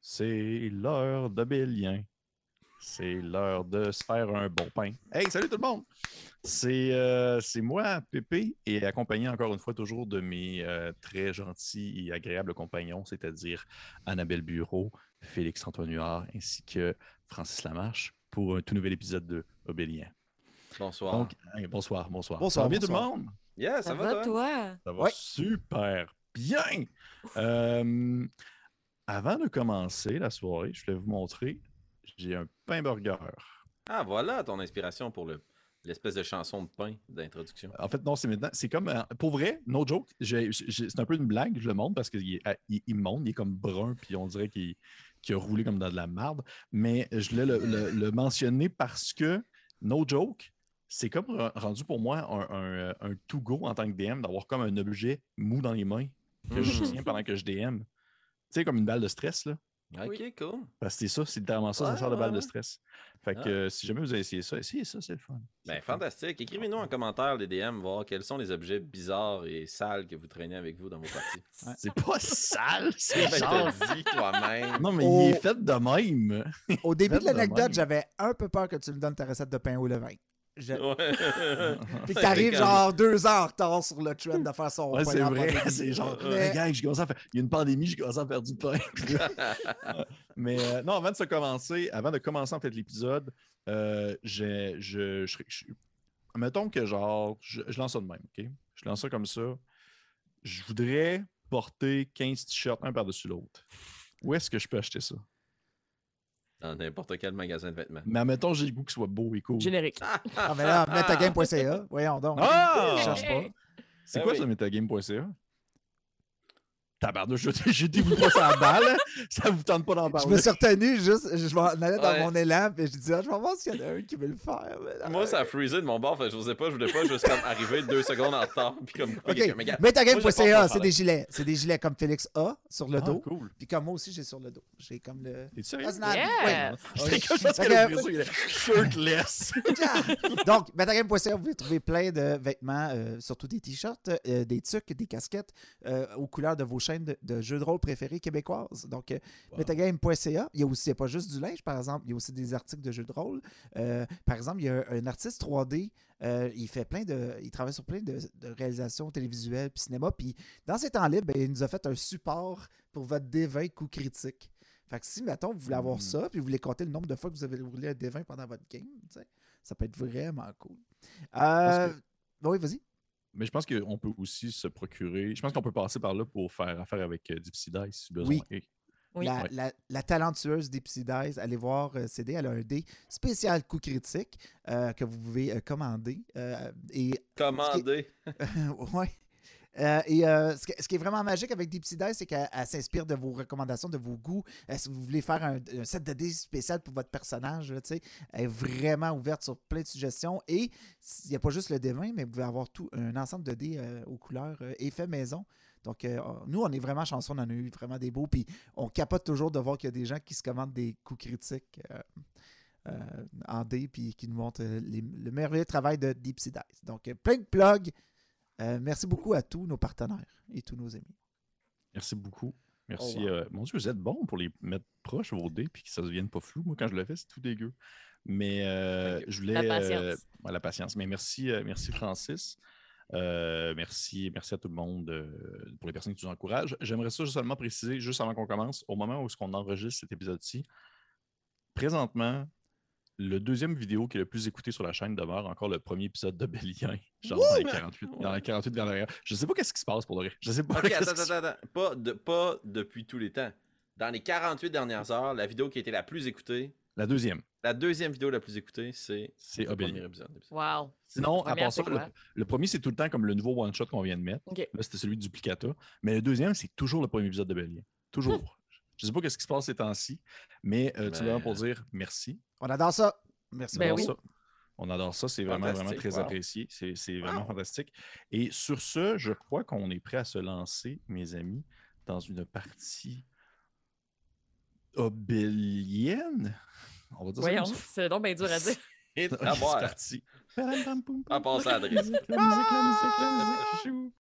C'est l'heure de Bélien. C'est l'heure de se faire un bon pain. Hey, salut tout le monde! C'est euh, c'est moi, Pépé, et accompagné encore une fois toujours de mes euh, très gentils et agréables compagnons, c'est-à-dire Annabelle Bureau, Félix Antoine Huard, ainsi que Francis Lamarche, pour un tout nouvel épisode de Obélien. Bonsoir. Donc, hey, bonsoir, bonsoir. Bonsoir, Ça bien bonsoir. tout le monde? yeah, ça, va, toi? Ça va Ouais. super bien. Euh, avant de commencer la soirée, je voulais vous montrer, j'ai un pain burger. Ah, voilà ton inspiration pour le l'espèce de chanson de pain d'introduction. En fait, non, c'est maintenant. C'est comme. euh, Pour vrai, no joke. j'ai- j'ai- C'est un peu une blague, je le montre parce qu'il est, il, il monte, il est comme brun, puis on dirait qu'il qu'il a roulé comme dans de la marde. Mais je voulais le, le- le mentionner parce que, no joke, c'est comme re- rendu pour moi un, un, un to-go en tant que DM d'avoir comme un objet mou dans les mains que je Mhm. tiens pendant que je DM. Tu sais, comme une balle de stress, là. Ok, cool. Parce que c'est ça, c'est littéralement ça, ça Ouais, sert de ouais, balle de stress. Fait que Ah. euh, si jamais vous avez essayé ça, essayez ça, c'est le fun. Ben, le fun. fantastique. Écrivez-nous en commentaire les DM, voir quels sont les objets bizarres et sales que vous traînez avec vous dans vos parties. C'est pas sale, c'est Ben, genre. dit toi-même. Non, mais il est fait de même. Au début de l'anecdote, j'avais un peu peur que tu me donnes ta recette de pain au levain. Je- Ouais. Puis t'arrives genre deux ans en retard sur le trend de faire son Ouais, pain c'est vrai. C'est genre, Mais- commencé à faire. Il y a une pandémie, j'ai commencé à faire du pain. mais euh, non, avant de se commencer, avant de commencer en fait l'épisode, euh, je, je, je- mettons que genre, je, je lance ça de même, OK? Je lance ça comme ça. Je voudrais porter 15 t-shirts un par-dessus l'autre. Où est-ce que je peux acheter ça? Dans n'importe quel magasin de vêtements. Mais admettons, j'ai le goût qu'il soit beau et cool. Générique. Ah, mais là, metagame.ca, voyons donc. Ah! Je cherche pas. C'est Ah quoi oui. ça, metagame.ca? Tabarnouche, je j'ai dit vous pas ça à balle. Ça vous tente pas d'en Je parler. me suis retenu juste, je m'en allais dans Ouais. mon élan, puis je disais, ah, je vais voir s'il y en a un qui veut le faire. mais- Moi, ça a freezé de mon bord, fait je n'osais pas, je voulais pas juste comme arriver deux secondes en retard. Puis comme couper quelqu'un. Mais Ok, gars, moi, je pense metagame.ca, c'est des gilets. C'est des gilets comme Félix A sur le Ah, dos. cool. Puis comme moi aussi, j'ai sur le dos. J'ai comme le. T'es sérieux? Ouais. Il est shirtless. Donc, metagame.ca, vous pouvez trouver plein de vêtements, euh, surtout des t-shirts, euh, des tucs, des casquettes euh, aux couleurs de vos de, de jeux de rôle préférées québécoises. Donc, euh, Wow. metagame.ca, il y a aussi, il y a pas juste du linge, par exemple, il y a aussi des articles de jeux de rôle. Euh, par exemple, il y a un, un artiste 3D, euh, il fait plein de. Il travaille sur plein de, de réalisations télévisuelles puis cinéma. Puis dans ses temps libres, ben, il nous a fait un support pour votre D20 coup critique. Fait que si, mettons, vous voulez avoir Mm. ça, puis vous voulez compter le nombre de fois que vous avez roulé un D20 pendant votre game, ça peut être vraiment cool. Oui, vas-y. Mais je pense qu'on peut aussi se procurer. Je pense qu'on peut passer par là pour faire affaire avec euh, Dipsy Dice si besoin. Oui. Et- Oui. La, Ouais. la- la talentueuse Dipsy Dice, allez voir euh, CD, elle a un dé spécial coup critique euh, que vous pouvez euh, commander. euh, et Commandé. ouais. Euh, et euh, ce, qui est vraiment magique avec Deep Sea c'est qu'elle elle s'inspire de vos recommandations, de vos goûts. Euh, si vous voulez faire un, set de dés spécial pour votre personnage, elle est vraiment ouverte sur plein de suggestions. Et il n'y a pas juste le D20, mais vous pouvez avoir tout un ensemble de dés euh, aux couleurs et fait maison. Donc, nous, on est vraiment chanceux, on en a eu vraiment des beaux. Puis, on capote toujours de voir qu'il y a des gens qui se commandent des coups critiques en dés, puis qui nous montrent le merveilleux travail de Deep Sea Dice. Donc, plein de plugs. Euh, merci beaucoup à tous nos partenaires et tous nos amis. Merci beaucoup. Merci. Oh, wow. euh, mon Dieu, vous êtes bon pour les mettre proches vos dés puis que ça ne devienne pas flou. Moi, quand je le fais, c'est tout dégueu. Mais euh, Thank you. je voulais. La patience. euh, ouais, la patience. Mais merci, euh, merci Francis. Euh, merci, merci à tout le monde euh, pour les personnes qui nous encouragent. J'aimerais ça seulement préciser, juste avant qu'on commence, au moment où on enregistre cet épisode-ci, présentement, le deuxième vidéo qui est le plus écouté sur la chaîne demeure encore le premier épisode de Bélien, genre dans les 48, dans les 48 dernières heures. Je sais pas qu'est-ce qui se passe pour le vrai. Je sais pas. Ok, attends, qui se- attends, attends. Pas, de, pas depuis tous les temps. Dans les 48 dernières heures, la vidéo qui a été la plus écoutée, La deuxième, la deuxième vidéo la plus écoutée, c'est c'est le premier Obélien. épisode. Wow. Sinon, à part ça, le, premier, c'est tout le temps comme le nouveau one-shot qu'on vient de mettre. Là, c'était celui de Duplicata. Mais le deuxième, c'est toujours le premier épisode de Bélien. Toujours. Je sais pas ce qui se passe ces temps-ci, mais euh, tout Mais- simplement pour dire merci. On adore ça. Merci Ben On beaucoup. On adore ça. C'est vraiment, vraiment très wow. apprécié. C'est c'est vraiment fantastique. Et sur ce, je crois qu'on est prêt à se lancer, mes amis, dans une partie obélienne. On va dire Voyons, c'est donc bien dur à dire. Et C'est à boire. parti. À passer à la La musique, la musique, la musique,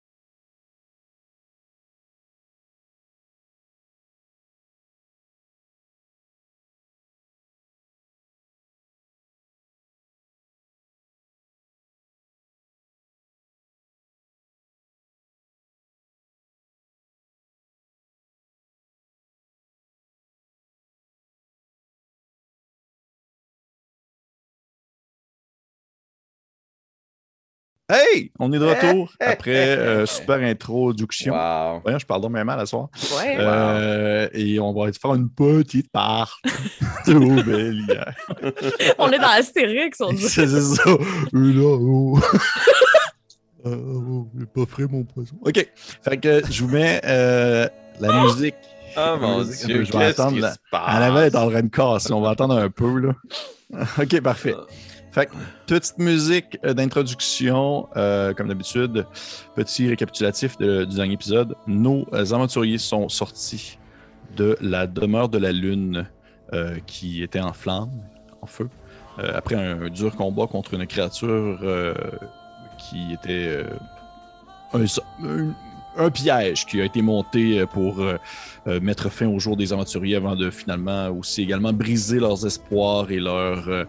Hey! On est de retour après euh, super introduction. Wow. Voyons, je parle donc même mal à soir. Ouais. Euh, et on va faire une petite part de belle hier. On est dans Astérix, on dit. C'est ça. Là, oh. Euh, j'ai pas frais mon poisson. OK. Fait que je vous mets euh, la musique. Oh mon Euh, dieu, je vais attendre qui la- se passe? En train de casser. On va attendre un peu, là. OK, parfait. Fait que, petite musique euh, d'introduction, euh, comme d'habitude. Petit récapitulatif du dernier épisode. Nos aventuriers sont sortis de la demeure de la Lune euh, qui était en flammes, en feu, après un, dur combat contre une créature qui était un, un- piège qui a été monté pour mettre fin au jour des aventuriers avant de finalement aussi également briser leurs espoirs et leurs,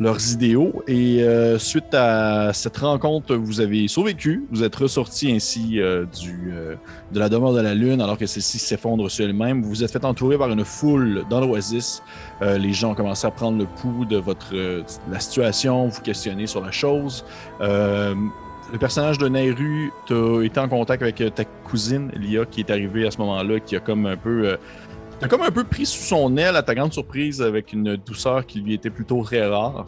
leurs idéaux. Et euh, suite à cette rencontre, vous avez survécu. Vous êtes ressorti ainsi euh, du, euh, de la demeure de la Lune alors que celle-ci s'effondre sur elle-même. Vous vous êtes fait entourer par une foule dans l'oasis. Euh, les gens ont commencé à prendre le pouls de votre, euh, la situation, vous questionner sur la chose. Euh, le personnage de Nairu, été en contact avec ta cousine, Lia, qui est arrivée à ce moment-là, qui a comme un peu. T'as comme un peu pris sous son aile, à ta grande surprise, avec une douceur qui lui était plutôt très rare.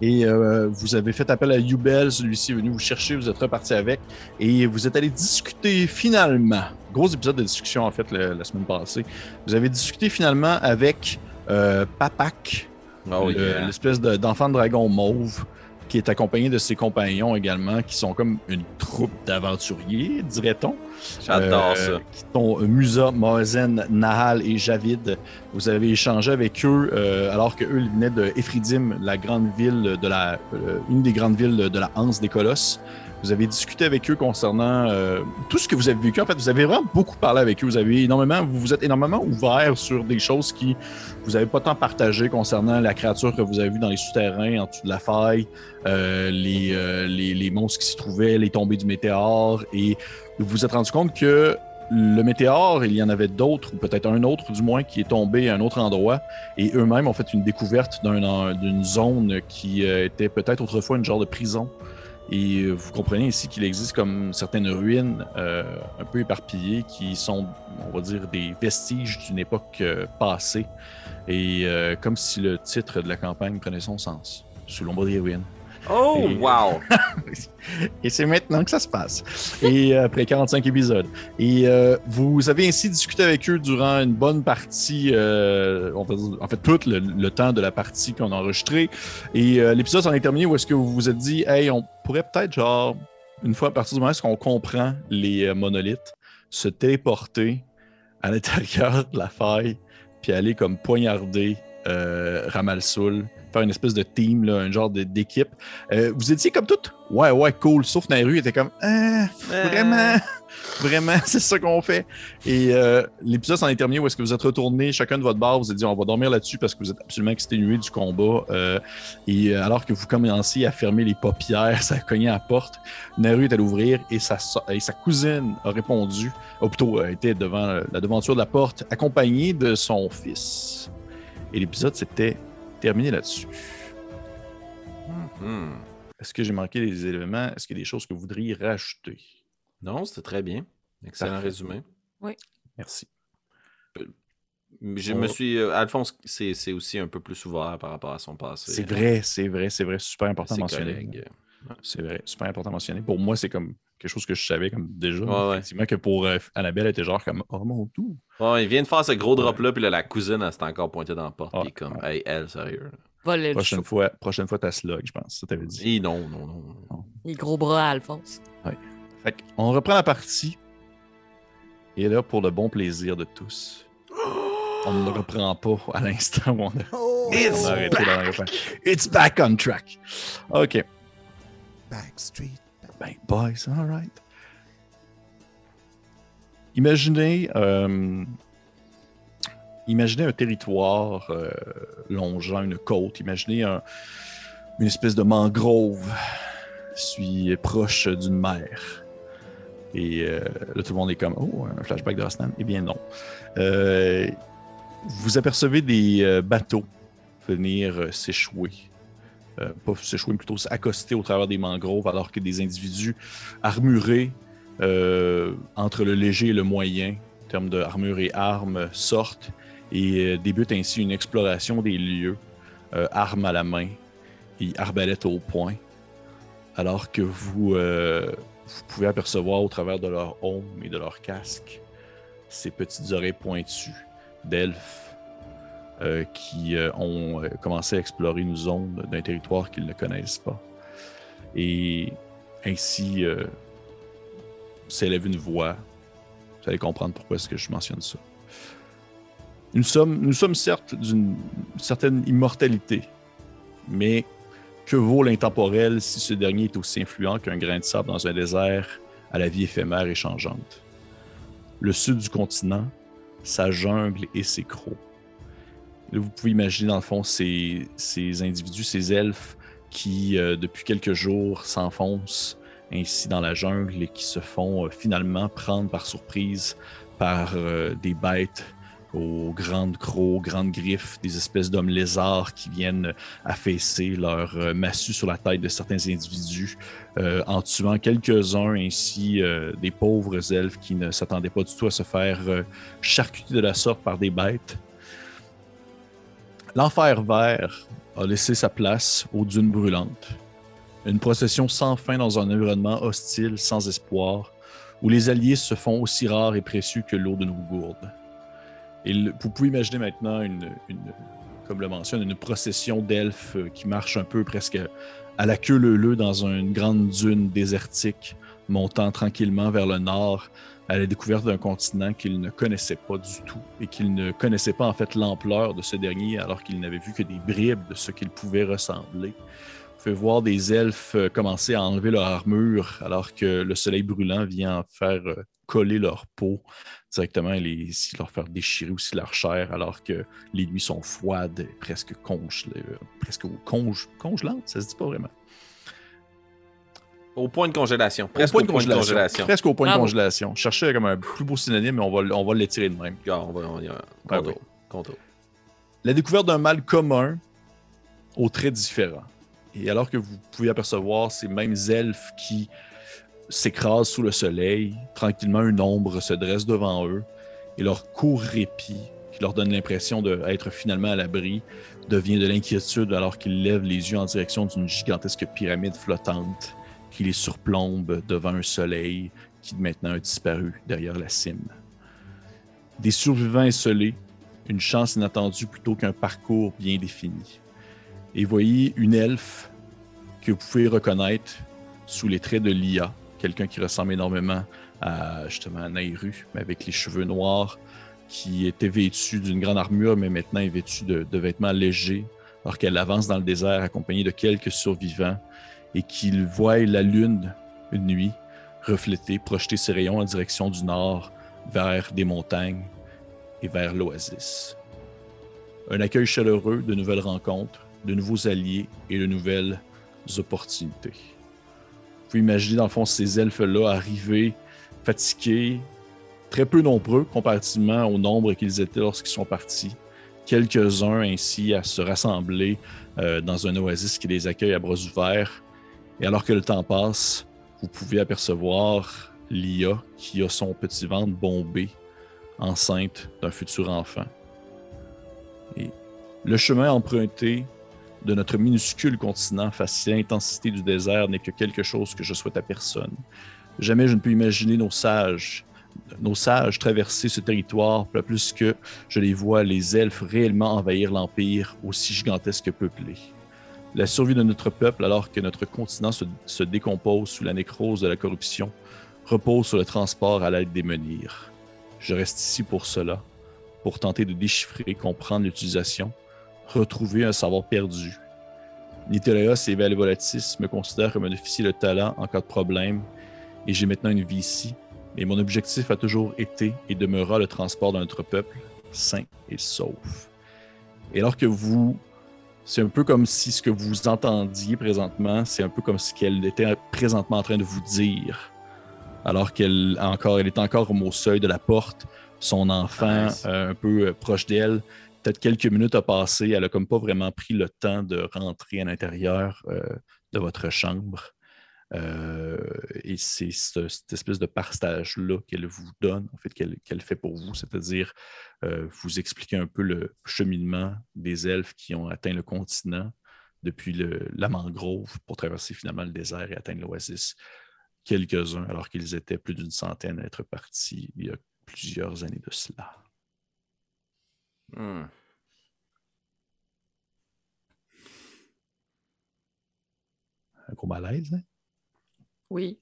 Et euh, vous avez fait appel à Yubel, celui-ci est venu vous chercher, vous êtes reparti avec, et vous êtes allé discuter finalement. Gros épisode de discussion en fait le- la semaine passée. Vous avez discuté finalement avec euh, Papak, Oh, yeah. l'espèce de- d'enfant de dragon mauve, qui est accompagné de ses compagnons également, qui sont comme une troupe d'aventuriers, dirait-on. J'adore Euh, ça. Qui sont Musa, Mozen, Nahal et Javid. Vous avez échangé avec eux euh, alors qu'eux ils venaient de Ephridim, la grande ville de la, euh, une des grandes villes de la Hanse des Colosses. Vous avez discuté avec eux concernant euh, tout ce que vous avez vécu. En fait, vous avez vraiment beaucoup parlé avec eux. Vous avez énormément, vous vous êtes énormément ouvert sur des choses qui vous n'avez pas tant partagé concernant la créature que vous avez vue dans les souterrains, en dessous de la faille, euh, les, euh, les, monstres qui s'y trouvaient, les tombées du météore. Et vous vous êtes rendu compte que le météore, il y en avait d'autres, ou peut-être un autre du moins, qui est tombé à un autre endroit. Et eux-mêmes ont fait une découverte d'une zone qui était peut-être autrefois une genre de prison. Et euh, vous comprenez ici qu'il existe comme certaines ruines euh, un peu éparpillées qui sont, on va dire, des vestiges d'une époque euh, passée. Et comme si le titre de la campagne prenait son sens. Sous l'ombre des ruines. Oh, Et- wow! Et c'est maintenant que ça se passe. Et euh, après 45 épisodes. Et euh, vous avez ainsi discuté avec eux durant une bonne partie, euh, on va dire, en fait, tout le, le temps de la partie qu'on a enregistrée. Et euh, l'épisode s'en est terminé où est-ce que vous vous êtes dit, hey, on pourrait peut-être, genre, une fois à partir du moment où on comprend les euh, monolithes, se téléporter à l'intérieur de la faille, puis aller comme poignarder euh, Ramalsoul, faire une espèce de team, là, un genre d'équipe. Euh, vous étiez comme toutes, ouais, ouais, cool. Sauf Nairu était comme, ah, vraiment, vraiment, c'est ça qu'on fait. Et euh, l'épisode s'en est terminé où est-ce que vous êtes retourné chacun de votre bar, vous êtes dit, on va dormir là-dessus parce que vous êtes absolument exténué du combat. Euh, et euh, alors que vous commenciez à fermer les paupières, ça a cogné à la porte, Nairu est allé ouvrir et sa, et sa cousine a répondu, ou plutôt euh, était devant euh, la devanture de la porte, accompagnée de son fils. Et l'épisode s'était terminé là-dessus. Hmm. Est-ce que j'ai manqué des éléments? Est-ce qu'il y a des choses que vous voudriez rajouter? Non, c'était très bien. Excellent Parfait. résumé. Merci. Je On me suis. euh, Alphonse, c'est c'est aussi un peu plus ouvert par rapport à son passé. C'est vrai, c'est vrai, c'est vrai. Super important à mentionner. collègues. C'est vrai, super important à mentionner. Pour moi, c'est comme quelque chose que je savais comme déjà. Ouais, ouais. Effectivement, que pour euh, Annabelle, elle était genre comme Oh mon tout. Ouais, il vient de faire ce gros drop-là, puis là, la cousine, elle s'est encore pointée dans la porte. Ouais, puis comme, hey, elle, sérieux. Voler le Prochaine fois, prochaine fois, t'as slug, je pense. Ça t'avait dit. Et non, non, non. non. Les gros bras à Alphonse. Fait on reprend la partie. Et là, pour le bon plaisir de tous, on ne le reprend pas à l'instant où on a, Oh, on a arrêté fois. It's back on track. OK. Backstreet. Ben, boys, all right. Imaginez, euh, un territoire euh, longeant une côte. Imaginez un- une espèce de mangrove suis proche d'une mer. Et euh, là, tout le monde est comme Oh, un flashback de Rosnan. Eh bien, non. Euh, vous apercevez des euh, bateaux venir euh, s'échouer euh, pas s'échouer, mais plutôt s'accoster au travers des mangroves, alors que des individus armurés euh, entre le léger et le moyen, en termes d'armure et armes, sortent et euh, débutent ainsi une exploration des lieux, euh, armes à la main et arbalètes au poing, alors que vous, vous pouvez apercevoir au travers de leur aume et de leur casque ces petites oreilles pointues d'elfes euh, qui euh, ont euh, commencé à explorer une zone d'un territoire qu'ils ne connaissent pas. Et ainsi s'élève une voix. Vous allez comprendre pourquoi est-ce que je mentionne ça. Nous sommes, nous sommes certes d'une certaine immortalité, mais que vaut l'intemporel si ce dernier est aussi influent qu'un grain de sable dans un désert à la vie éphémère et changeante? Le sud du continent, sa jungle et ses crocs. Vous pouvez imaginer, dans le fond, ces, ces individus, ces elfes qui, euh, depuis quelques jours, s'enfoncent ainsi dans la jungle et qui se font euh, finalement prendre par surprise par euh, des bêtes aux grandes crocs, grandes griffes, des espèces d'hommes lézards qui viennent affaisser leur massue sur la tête de certains individus, en tuant quelques-uns ainsi des pauvres elfes qui ne s'attendaient pas du tout à se faire charcuter de la sorte par des bêtes. L'enfer vert a laissé sa place aux dunes brûlantes. Une procession sans fin dans un environnement hostile, sans espoir, où les alliés se font aussi rares et précieux que l'eau de nos gourdes. Et le- vous pouvez imaginer maintenant, une, comme le mentionne, une procession d'elfes qui marche un peu presque à la queue leu dans une grande dune désertique, montant tranquillement vers le nord à la découverte d'un continent qu'ils ne connaissaient pas du tout et qu'ils ne connaissaient pas en fait l'ampleur de ce dernier alors qu'ils n'avaient vu que des bribes de ce qu'il pouvait ressembler. Vous pouvez voir des elfes euh, commencer à enlever leur armure alors que le soleil brûlant vient en faire euh, coller leur peau directement et les, leur faire déchirer aussi leur chair alors que les nuits sont froides, et presque, conge, euh, presque conge, congelantes, ça se dit pas vraiment. Au point de congélation. Presque Au au point de congélation. Presque au point de congélation. Je cherchais comme un plus beau synonyme, mais on va, on va l'étirer de même. Gars, on va, on y va. Ah Contour. oui. Contour. La découverte d'un mal commun aux traits différents. Et alors que vous pouvez apercevoir ces mêmes elfes qui s'écrasent sous le soleil, tranquillement une ombre se dresse devant eux et leur court répit, qui leur donne l'impression d'être finalement à l'abri, devient de l'inquiétude alors qu'ils lèvent les yeux en direction d'une gigantesque pyramide flottante qui les surplombe devant un soleil qui maintenant a disparu derrière la cime. Des survivants esselés, une chance inattendue plutôt qu'un parcours bien défini. Et voyez une elfe que vous pouvez reconnaître sous les traits de Lia, quelqu'un qui ressemble énormément à Nairu, mais avec les cheveux noirs, qui était vêtue d'une grande armure, mais maintenant est vêtue de, de vêtements légers, alors qu'elle avance dans le désert accompagnée de quelques survivants et qu'il voit la lune une nuit refléter, projeter ses rayons en direction du nord vers des montagnes et vers l'oasis. Un accueil chaleureux, de nouvelles rencontres, de nouveaux alliés et de nouvelles opportunités. Pouvez imaginer, dans le fond, ces elfes-là arriver fatigués, très peu nombreux comparativement au nombre qu'ils étaient lorsqu'ils sont partis. Quelques-uns ainsi à se rassembler euh, dans un oasis qui les accueille à bras ouverts. Et alors que le temps passe, vous pouvez apercevoir Lia qui a son petit ventre bombé enceinte d'un futur enfant. Et le chemin emprunté de notre minuscule continent face à l'intensité du désert n'est que quelque chose que je souhaite à personne. Jamais je ne peux imaginer nos sages, nos sages traverser ce territoire, pas plus que je les vois les elfes réellement envahir l'empire aussi gigantesque que peuplé. La survie de notre peuple, alors que notre continent se, se décompose sous la nécrose de la corruption, repose sur le transport à l'aide des menhirs. Je reste ici pour cela, pour tenter de déchiffrer, comprendre l'utilisation, retrouver un savoir perdu. Nitereos et Valvolatis me considèrent comme un officier de talent en cas de problème, et j'ai maintenant une vie ici, mais mon objectif a toujours été et demeurera le transport de notre peuple, sain et sauf. Et alors que vous... C'est un peu comme si ce que vous entendiez présentement, c'est un peu comme ce qu'elle était présentement en train de vous dire alors qu'elle encore, elle est encore au seuil de la porte, son enfant Nice. euh, un peu euh, proche d'elle. Peut-être quelques minutes a passé. Elle a comme pas vraiment pris le temps de rentrer à l'intérieur euh, de votre chambre. Euh, et c'est ce- cette espèce de partage-là qu'elle vous donne, en fait, qu'elle fait pour vous, c'est-à-dire euh, vous expliquer un peu le cheminement des elfes qui ont atteint le continent depuis la mangrove pour traverser finalement le désert et atteindre l'oasis. Quelques-uns, alors qu'ils étaient plus d'une centaine à être partis il y a plusieurs années de cela. Hmm. Un gros malaise, hein? Oui.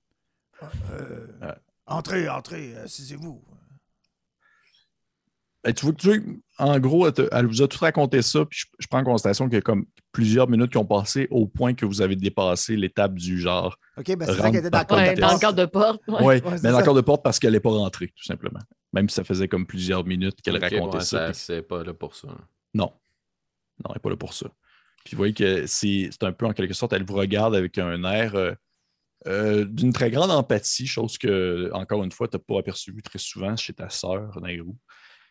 Euh, Euh. Entrez, entrez, assisez-vous. Ben, tu vois, tu vois, en gros, elle, te- elle vous a tout raconté ça, puis je, je prends en considération qu'il y a comme plusieurs minutes qui ont passé au point que vous avez dépassé l'étape du genre. OK, ben c'est ça qui était d'accord. Ouais, dans le cadre de porte. Oui, Ouais, mais ça. l'accord de porte parce qu'elle n'est pas rentrée, tout simplement. Même si ça faisait comme plusieurs minutes qu'elle racontait ouais, ça. puis- C'est pas là pour ça. Non. Non, elle n'est pas là pour ça. Puis vous voyez que c'est c'est un peu en quelque sorte, elle vous regarde avec un air euh, euh, d'une très grande empathie, chose que, encore une fois, tu n'as pas aperçu très souvent chez ta sœur, Nairou.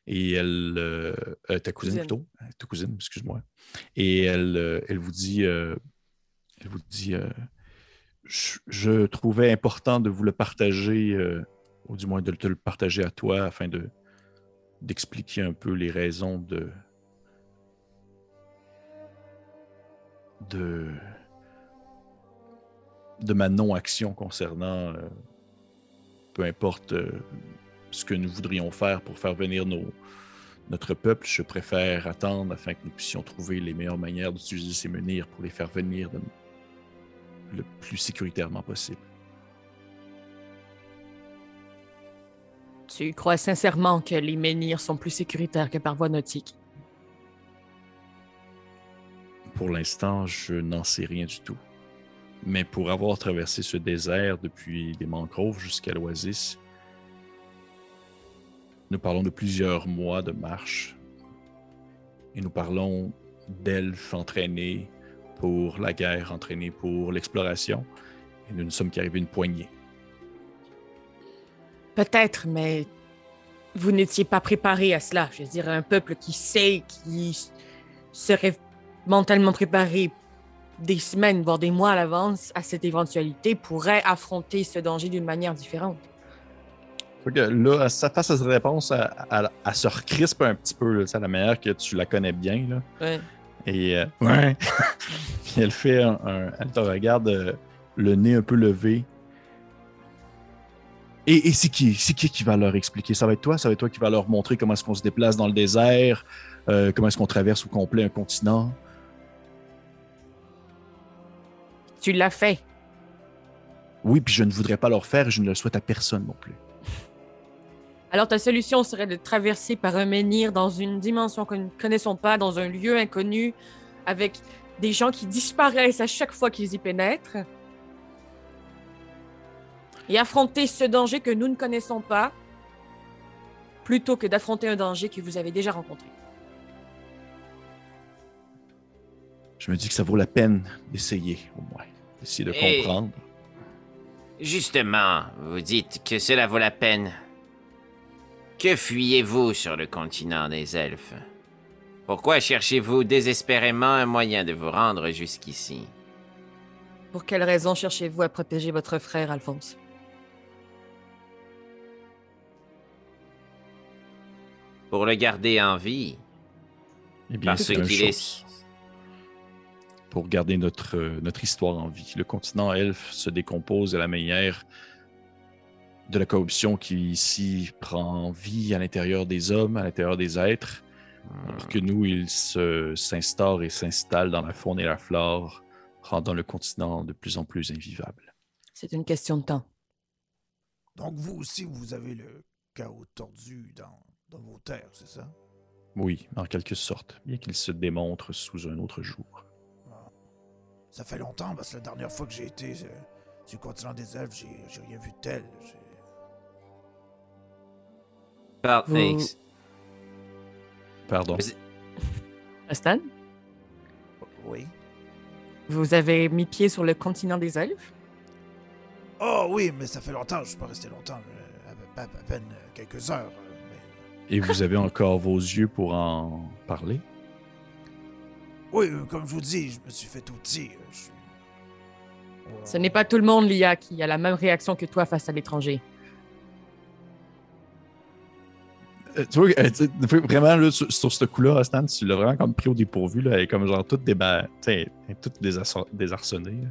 Et elle, euh, euh, ta cousine, Cousine. plutôt, Euh, ta cousine, excuse-moi. Et elle, euh, elle vous dit, euh, elle vous dit, euh, je, je trouvais important de vous le partager, euh, ou du moins de te le partager à toi, afin de d'expliquer un peu les raisons de de de ma non-action concernant euh, peu importe euh, ce que nous voudrions faire pour faire venir nos, notre peuple, je préfère attendre afin que nous puissions trouver les meilleures manières d'utiliser ces menhirs pour les faire venir le plus sécuritairement possible. Tu crois sincèrement que les menhirs sont plus sécuritaires que par voie nautique? Pour l'instant, je n'en sais rien du tout. Mais pour avoir traversé ce désert depuis les mangroves jusqu'à l'oasis, nous parlons de plusieurs mois de marche. Et nous parlons d'elfes entraînés pour la guerre, entraînés pour l'exploration. Et nous ne sommes qu'arrivés une poignée. Peut-être, mais vous n'étiez pas préparé à cela. Je veux dire, un peuple qui sait, qui serait mentalement préparé des semaines, voire des mois à l'avance à cette éventualité, pourrait affronter ce danger d'une manière différente. Que là, ça- face à cette réponse, elle, elle- elle se recrispe un petit peu, à la manière que tu la connais bien. Là. Ouais. Et euh, ouais. Puis elle fait un, un- Elle te regarde euh, le nez un peu levé. Et, et c'est qui? C'est qui qui va leur expliquer? Ça va être toi? Ça va être toi qui va leur montrer comment est-ce qu'on se déplace dans le désert, euh, comment est-ce qu'on traverse au complet un continent? Tu l'as fait. Oui, puis je ne voudrais pas leur faire et je ne le souhaite à personne non plus. Alors ta solution serait de traverser par un menhir dans une dimension que nous ne connaissons pas, dans un lieu inconnu, avec des gens qui disparaissent à chaque fois qu'ils y pénètrent, et affronter ce danger que nous ne connaissons pas, plutôt que d'affronter un danger que vous avez déjà rencontré. Je me dis que ça vaut la peine d'essayer, au moins. D'essayer de comprendre. Justement, vous dites que cela vaut la peine. Que fuyez-vous sur le continent des elfes? Pourquoi cherchez-vous désespérément un moyen de vous rendre jusqu'ici? Pour quelle raison cherchez-vous à protéger votre frère, Alphonse? Pour le garder en vie Eh bien, Parce c'est une qu'il est- chose. Pour garder notre, euh, notre histoire en vie. Le continent elfe se décompose de la manière de la corruption qui ici prend vie à l'intérieur des hommes, à l'intérieur des êtres, alors que nous, il se- s'instaure et s'installe dans la faune et la flore, rendant le continent de plus en plus invivable. C'est une question de temps. Donc, vous aussi, vous avez le chaos tordu dans, dans vos terres, c'est ça? Oui, en quelque sorte, bien qu'il se démontre sous un autre jour. Ça fait longtemps, parce que la dernière fois que j'ai été euh, sur le continent des elfes, j'ai j'ai rien vu de tel. J'ai- Par- Vous- ex- Pardon? Vous- Stan, Oui. vous avez mis pied sur le continent des elfes Oh oui, mais ça fait longtemps, je suis pas resté longtemps. euh, À, à- à peine euh, quelques heures. Et vous avez encore vos yeux pour en parler? Oui, euh, comme je vous dis, je me suis fait outil. je suis- Ce n'est pas tout le monde, Lia, qui a la même réaction que toi face à l'étranger. Euh, tu vois, euh, tu sais, vraiment, là, sur, sur ce coup-là, Stan, tu l'as vraiment comme pris au dépourvu. Là, elle est comme genre toute, déba... tu sais, elle est toute désasso- désarçonnée. là.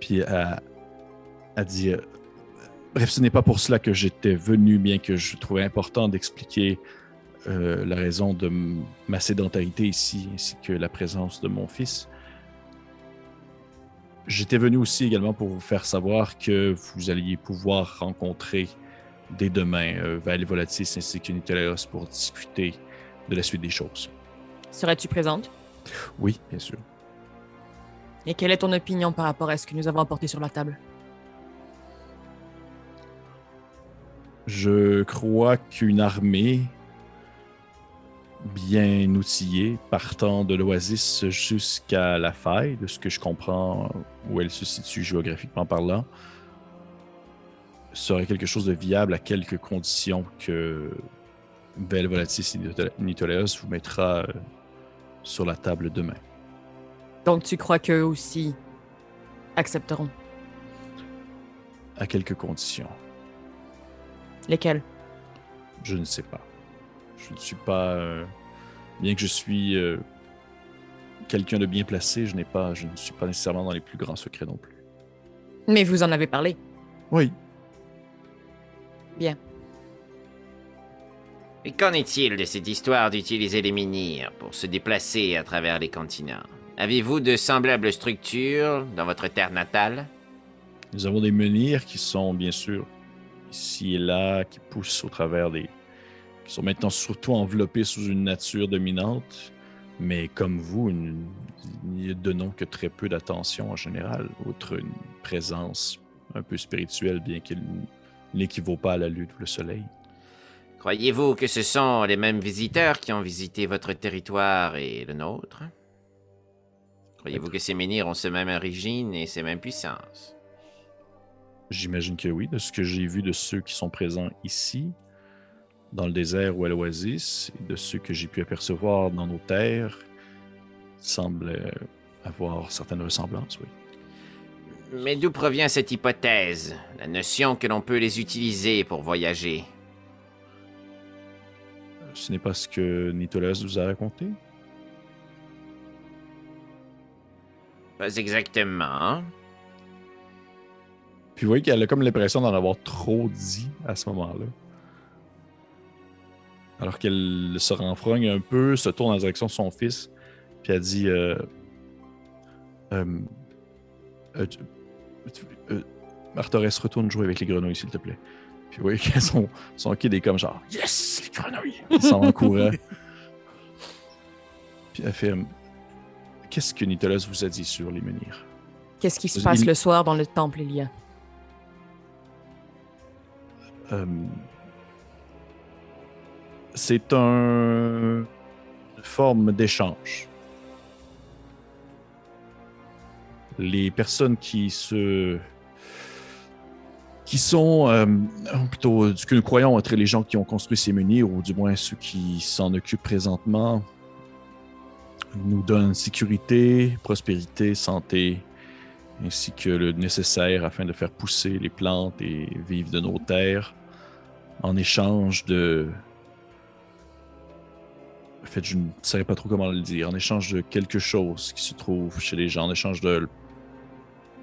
Puis elle, elle dit euh, Bref, ce n'est pas pour cela que j'étais venu, bien que je trouvais important d'expliquer euh, la raison de ma sédentarité ici, ainsi que la présence de mon fils. J'étais venu aussi également pour vous faire savoir que vous alliez pouvoir rencontrer dès demain euh, Val Volatis ainsi que Nicolas pour discuter de la suite des choses. Serais-tu présente? Oui, bien sûr. Et quelle est ton opinion par rapport à ce que nous avons apporté sur la table? Je crois qu'une armée bien outillée, partant de l'Oasis jusqu'à la faille, de ce que je comprends où elle se situe géographiquement parlant, serait quelque chose de viable à quelques conditions que Vel Volatis et Nitoleos vous mettra euh, sur la table demain. Donc tu crois qu'eux aussi accepteront? À quelques conditions. Lesquelles? Je ne sais pas. Je ne suis pas. euh, bien que je suis euh, quelqu'un de bien placé, je n'ai pas. Je ne suis pas nécessairement dans les plus grands secrets non plus. Mais vous en avez parlé. Oui. Et qu'en est-il de cette histoire d'utiliser les menhirs pour se déplacer à travers les continents? Avez-vous de semblables structures dans votre terre natale? Nous avons des menhirs qui sont bien sûr ici et là, qui poussent au travers des. qui sont maintenant surtout enveloppés sous une nature dominante. Mais comme vous, une- n'y donnons que très peu d'attention en général, outre une présence un peu spirituelle, bien qu'elle n'équivaut pas à la lutte ou le soleil. Croyez-vous que ce sont les mêmes visiteurs qui ont visité votre territoire et le nôtre? Croyez-vous que ces menhirs ont ces mêmes origines et ces mêmes puissances? J'imagine que oui, de ce que j'ai vu de ceux qui sont présents ici, dans le désert ou à l'oasis, et de ceux que j'ai pu apercevoir dans nos terres, semble euh, avoir certaines ressemblances, oui. Mais d'où provient cette hypothèse La notion que l'on peut les utiliser pour voyager? Ce n'est pas ce que Nitolas vous a raconté? Pas exactement. Puis vous voyez qu'elle a comme l'impression d'en avoir trop dit à ce moment-là. Alors qu'elle se renfrogne un peu, se tourne en direction de son fils, puis elle dit euh, euh, euh, tu- euh, Martorès, retourne jouer avec les grenouilles, s'il te plaît. Puis vous voyez que son, son kid est comme genre Yes, les grenouilles! Il s'en va en courant. Puis elle fait euh, Qu'est-ce que Nitolas vous a dit sur les menhirs? Qu'est-ce qui se Il- passe le soir dans le temple, Elia? Euh, c'est un... une forme d'échange. Les personnes qui se qui sont euh, plutôt ce que nous croyons être les gens qui ont construit ces menhirs, ou du moins ceux qui s'en occupent présentement, nous donnent sécurité, prospérité, santé, ainsi que le nécessaire afin de faire pousser les plantes et vivre de nos terres en échange de... En fait, je ne saurais pas trop comment le dire. En échange de quelque chose qui se trouve chez les gens, en échange de...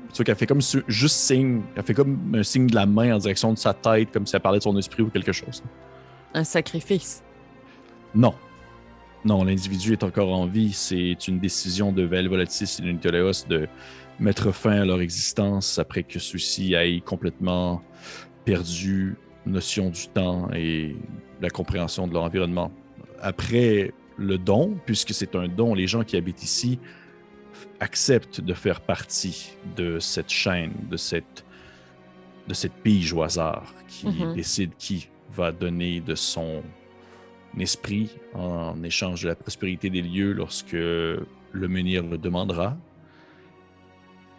Tu vois qu'elle fait comme juste signe, elle fait comme un signe de la main en direction de sa tête, comme si elle parlait de son esprit ou quelque chose. Un sacrifice. Non. Non, l'individu est encore en vie. C'est une décision de Vel Volatis et de de mettre fin à leur existence après que ceux-ci aient complètement perdu notion du temps et la compréhension de leur environnement. Après le don, puisque c'est un don, les gens qui habitent ici acceptent de faire partie de cette chaîne, de cette, de cette pige au hasard qui Mhm. décide qui va donner de son esprit en échange de la prospérité des lieux lorsque le menhir le demandera.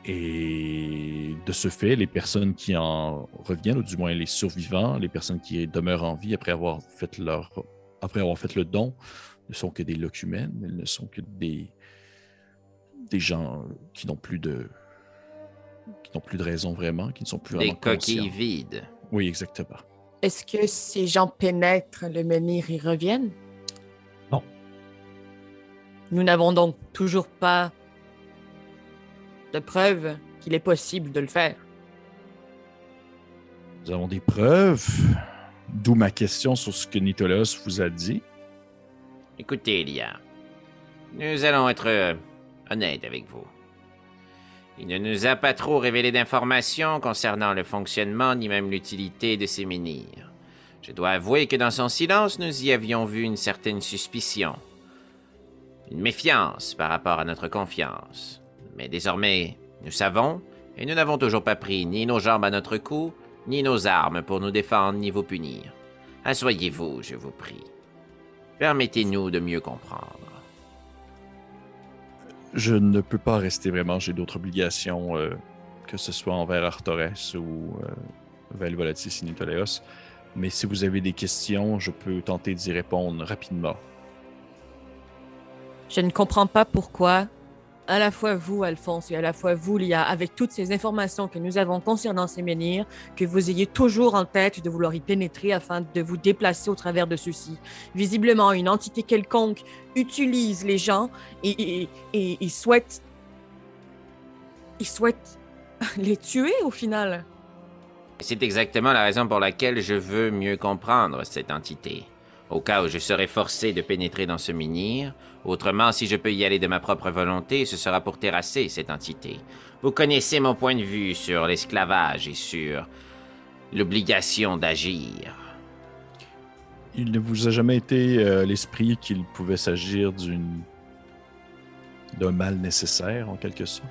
Et de ce fait, les personnes qui en reviennent, ou du moins les survivants, les personnes qui demeurent en vie après avoir fait leur après avoir fait le don, ne sont que des locumènes, elles ne sont que des, des gens qui n'ont plus de qui n'ont plus de raison vraiment, qui ne sont plus Des vraiment coquilles conscients. vides. Oui, exactement. Est-ce que ces gens pénètrent le menhir et reviennent? Non. Nous n'avons donc toujours pas de preuves qu'il est possible de le faire. Nous avons des preuves, d'où ma question sur ce que Nitolos vous a dit. Écoutez, Elia, nous allons être euh, honnêtes avec vous. Il ne nous a pas trop révélé d'informations concernant le fonctionnement ni même l'utilité de ces menhirs. Je dois avouer que dans son silence, nous y avions vu une certaine suspicion, une méfiance par rapport à notre confiance. Mais désormais, nous savons, et nous n'avons toujours pas pris ni nos jambes à notre cou, ni nos armes pour nous défendre ni vous punir. Assoyez-vous, je vous prie. Permettez-nous de mieux comprendre. Je ne peux pas rester vraiment, j'ai d'autres obligations, euh, que ce soit envers Artores ou euh, Valvolatis. Mais si vous avez des questions, je peux tenter d'y répondre rapidement. Je ne comprends pas pourquoi, à la fois vous, Alphonse, et à la fois vous, Lia, avec toutes ces informations que nous avons concernant ces menhirs, que vous ayez toujours en tête de vouloir y pénétrer afin de vous déplacer au travers de ceux-ci. Visiblement, une entité quelconque utilise les gens et, et, et, souhaite... Il souhaite les tuer au final. C'est exactement la raison pour laquelle je veux mieux comprendre cette entité. Au cas où je serais forcé de pénétrer dans ce menhir, autrement, si je peux y aller de ma propre volonté, ce sera pour terrasser cette entité. Vous connaissez mon point de vue sur l'esclavage et sur l'obligation d'agir. Il ne vous a jamais été euh, l'esprit qu'il pouvait s'agir d'une d'un mal nécessaire, en quelque sorte?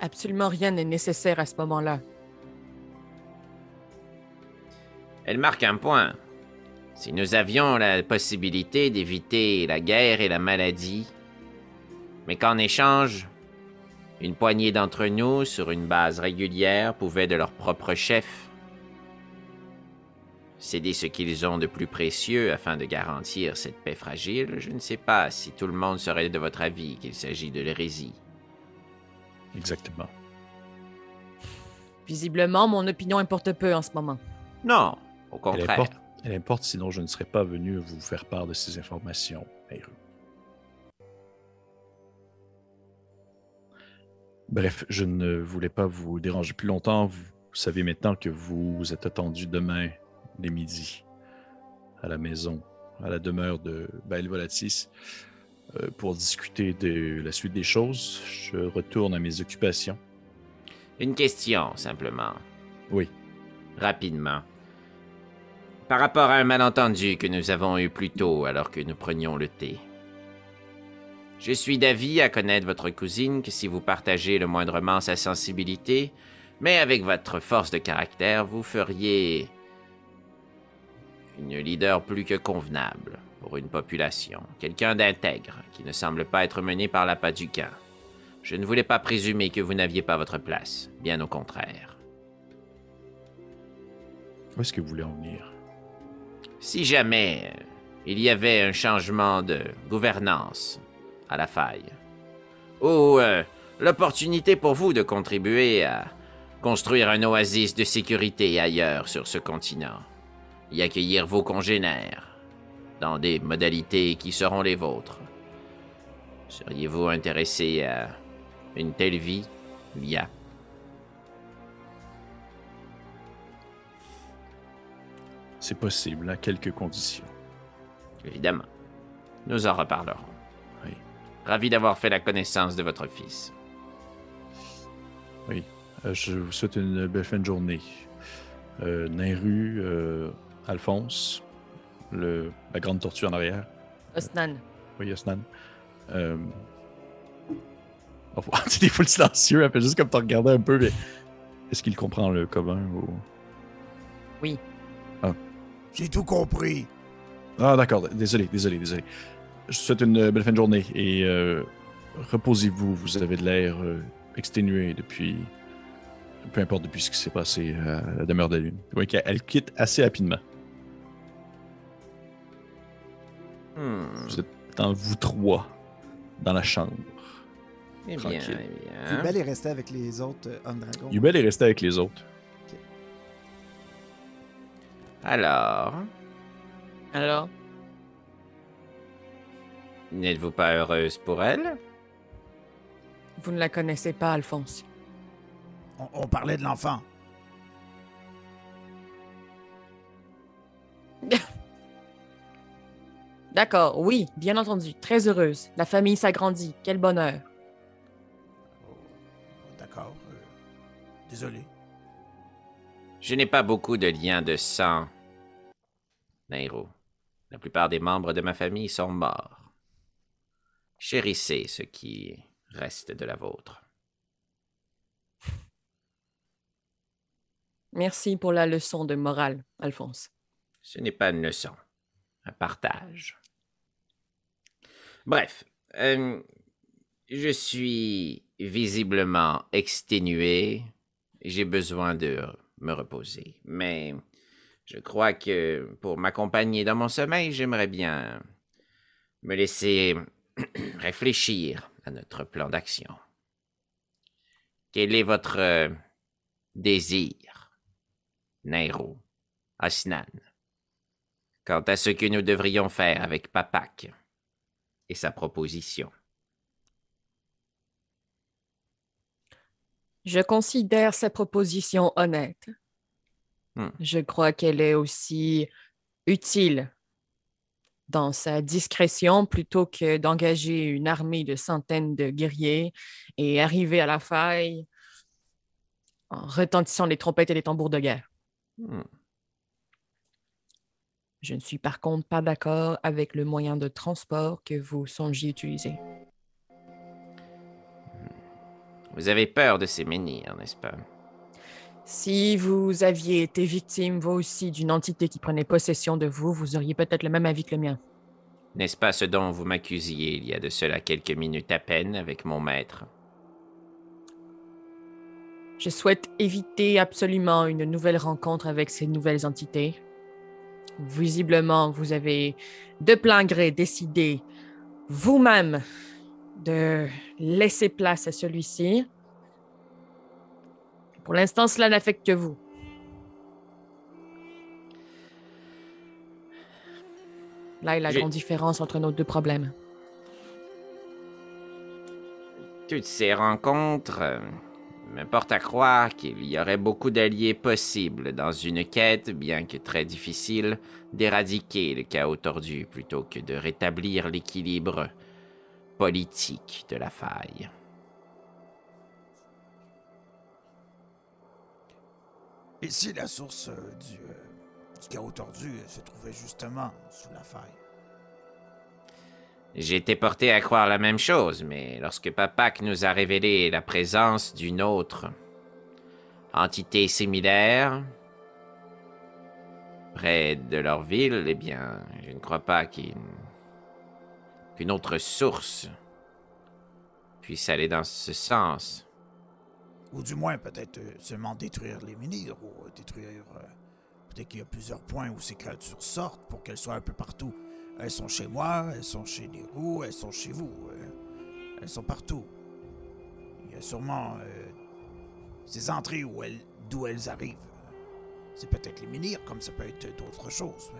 Absolument rien n'est nécessaire à ce moment-là. Elle marque un point. Si nous avions la possibilité d'éviter la guerre et la maladie, mais qu'en échange, une poignée d'entre nous, sur une base régulière, pouvaient de leur propre chef céder ce qu'ils ont de plus précieux afin de garantir cette paix fragile, je ne sais pas si tout le monde serait de votre avis qu'il s'agit de l'hérésie. Exactement. Visiblement, mon opinion importe peu en ce moment. Non, au Elle contraire. importe, elle importe, sinon je ne serais pas venu vous faire part de ces informations, Nehru. Bref, je ne voulais pas vous déranger plus longtemps. Vous savez maintenant que vous êtes attendu demain dès midi à la maison, à la demeure de Bael Volatis, euh, pour discuter de la suite des choses. Je retourne à mes occupations. Une question, simplement. Oui. Rapidement. Par rapport à un malentendu que nous avons eu plus tôt alors que nous prenions le thé. Je suis d'avis à connaître votre cousine que si vous partagez le moindrement sa sensibilité, mais avec votre force de caractère, vous feriez une leader plus que convenable pour une population, quelqu'un d'intègre qui ne semble pas être mené par l'appât du camp. Je ne voulais pas présumer que vous n'aviez pas votre place, bien au contraire. Où est-ce que vous voulez en venir? Si jamais euh, il y avait un changement de gouvernance à la faille, ou euh, l'opportunité pour vous de contribuer à construire un oasis de sécurité ailleurs sur ce continent, y accueillir vos congénères, dans des modalités qui seront les vôtres, seriez-vous intéressé à une telle vie, Lia C'est possible, à quelques conditions. Évidemment. Nous en reparlerons. Oui. Ravi d'avoir fait la connaissance de votre fils. Oui. Euh, je vous souhaite une belle fin de journée. Euh, Nehru, euh, Alphonse, le, la grande tortue en arrière. Osnan. Oui, Osnan. Euh... Au revoir. Tu es full silencieux, elle fait juste comme te regarder un peu, mais est-ce qu'il comprend le commun ou? J'ai tout compris. Ah, d'accord. Désolé, désolé, désolé. Je vous souhaite une belle fin de journée et euh, reposez-vous. Vous avez de l'air euh, exténué depuis. Peu importe depuis ce qui s'est passé à la demeure de la Lune. Oui, qu'elle- elle quitte assez rapidement. Vous êtes dans vous trois, dans la chambre. Eh bien, Tranquille. eh bien. Yubel est resté avec les autres euh, hommes dragons. Yubel est resté avec les autres. Alors, Alors, n'êtes-vous pas heureuse pour elle? Vous ne la connaissez pas, Alphonse. On, on parlait de l'enfant. D'accord, oui, bien entendu. Très heureuse. La famille s'agrandit. Quel bonheur. Oh, D'accord. euh, désolé. Je n'ai pas beaucoup de liens de sang, Nairo. La plupart des membres de ma famille sont morts. Chérissez ce qui reste de la vôtre. Merci pour la leçon de morale, Alphonse. Ce n'est pas une leçon, un partage. Bref, euh, je suis visiblement exténué. J'ai besoin de me reposer. Mais je crois que pour m'accompagner dans mon sommeil, j'aimerais bien me laisser réfléchir à notre plan d'action. Quel est votre euh, désir, Nairo, Asnan? quant à ce que nous devrions faire avec Papak et sa proposition. Je considère sa proposition honnête. Hmm. Je crois qu'elle est aussi utile dans sa discrétion plutôt que d'engager une armée de centaines de guerriers et arriver à la faille en retentissant les trompettes et les tambours de guerre. Hmm. Je ne suis par contre pas d'accord avec le moyen de transport que vous songiez utiliser. Vous avez peur de ces menhirs, n'est-ce pas? Si vous aviez été victime, vous aussi, d'une entité qui prenait possession de vous, vous auriez peut-être le même avis que le mien. N'est-ce pas ce dont vous m'accusiez il y a de cela quelques minutes à peine avec mon maître? Je souhaite éviter absolument une nouvelle rencontre avec ces nouvelles entités. Visiblement, vous avez de plein gré décidé vous-même de laisser place à celui-ci. Pour l'instant, cela n'affecte que vous. Là est la grande différence entre nos deux problèmes. Toutes ces rencontres euh, me portent à croire qu'il y aurait beaucoup d'alliés possibles dans une quête, bien que très difficile, d'éradiquer le chaos tordu plutôt que de rétablir l'équilibre politique de la faille. Et si la source euh, du, euh, du chaos tordu euh, se trouvait justement sous la faille? Été porté à croire la même chose, mais lorsque Papak nous a révélé la présence d'une autre entité similaire près de leur ville, eh bien, je ne crois pas qu'il- qu'une autre source puisse aller dans ce sens. Ou du moins, peut-être euh, seulement détruire les menhirs, ou euh, détruire... euh, peut-être qu'il y a plusieurs points où ces créatures sortent pour qu'elles soient un peu partout. Elles sont chez moi, elles sont chez les roues, elles sont chez vous. elles sont partout. Il y a sûrement ces entrées où elles, d'où elles arrivent. C'est peut-être les menhirs, comme ça peut être d'autres choses.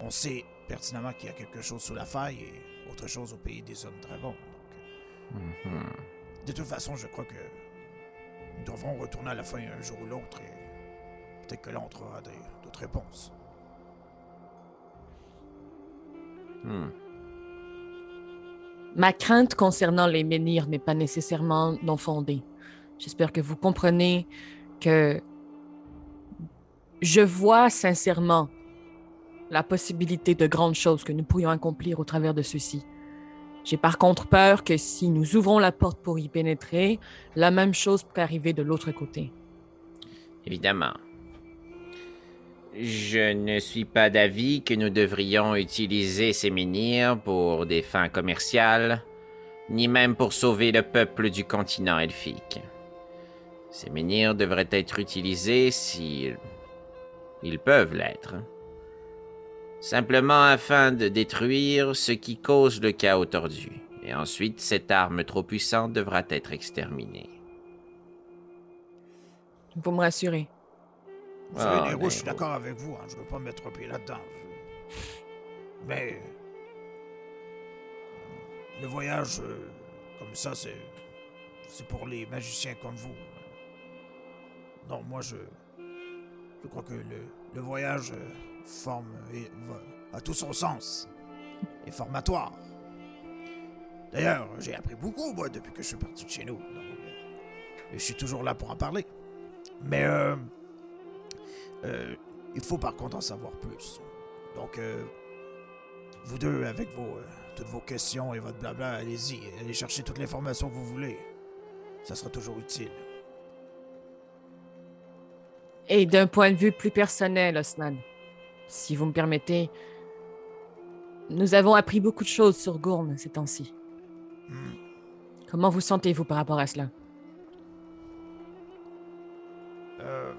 On sait pertinemment qu'il y a quelque chose sous la faille et autre chose au pays des hommes dragons. Donc, Mhm. de toute façon, je crois que nous devrons retourner à la fin un jour ou l'autre et peut-être que là, on trouvera des- d'autres réponses. Hmm. Ma crainte concernant les menhirs n'est pas nécessairement non fondée. J'espère que vous comprenez que je vois sincèrement la possibilité de grandes choses que nous pourrions accomplir au travers de ceci. J'ai par contre peur que si nous ouvrons la porte pour y pénétrer, la même chose pourrait arriver de l'autre côté. Évidemment. Je ne suis pas d'avis que nous devrions utiliser ces menhirs pour des fins commerciales, ni même pour sauver le peuple du continent elfique. Ces menhirs devraient être utilisés si ils peuvent l'être Simplement afin de détruire ce qui cause le chaos tordu. Et ensuite, cette arme trop puissante devra être exterminée. Vous me rassurez. Vous savez, Ah, les rouges, je suis d'accord avec vous. Hein, je veux pas me mettre pied là-dedans. Mais. Le voyage, euh, comme ça, c'est. C'est pour les magiciens comme vous. Non, moi, je. Je crois que le, le voyage euh, forme. A tout son sens. Et formatoire. D'ailleurs, j'ai appris beaucoup, moi, depuis que je suis parti de chez nous. Je suis toujours là pour en parler. Mais. Euh, euh, il faut par contre en savoir plus. Donc, euh, vous deux, avec vos, toutes vos questions et votre blabla, allez-y, allez chercher toute l'information que vous voulez. Ça sera toujours utile. Et d'un point de vue plus personnel, Osnan, si vous me permettez, nous avons appris beaucoup de choses sur Gourne ces temps-ci. Hmm. Comment vous sentez-vous par rapport à cela? Euh,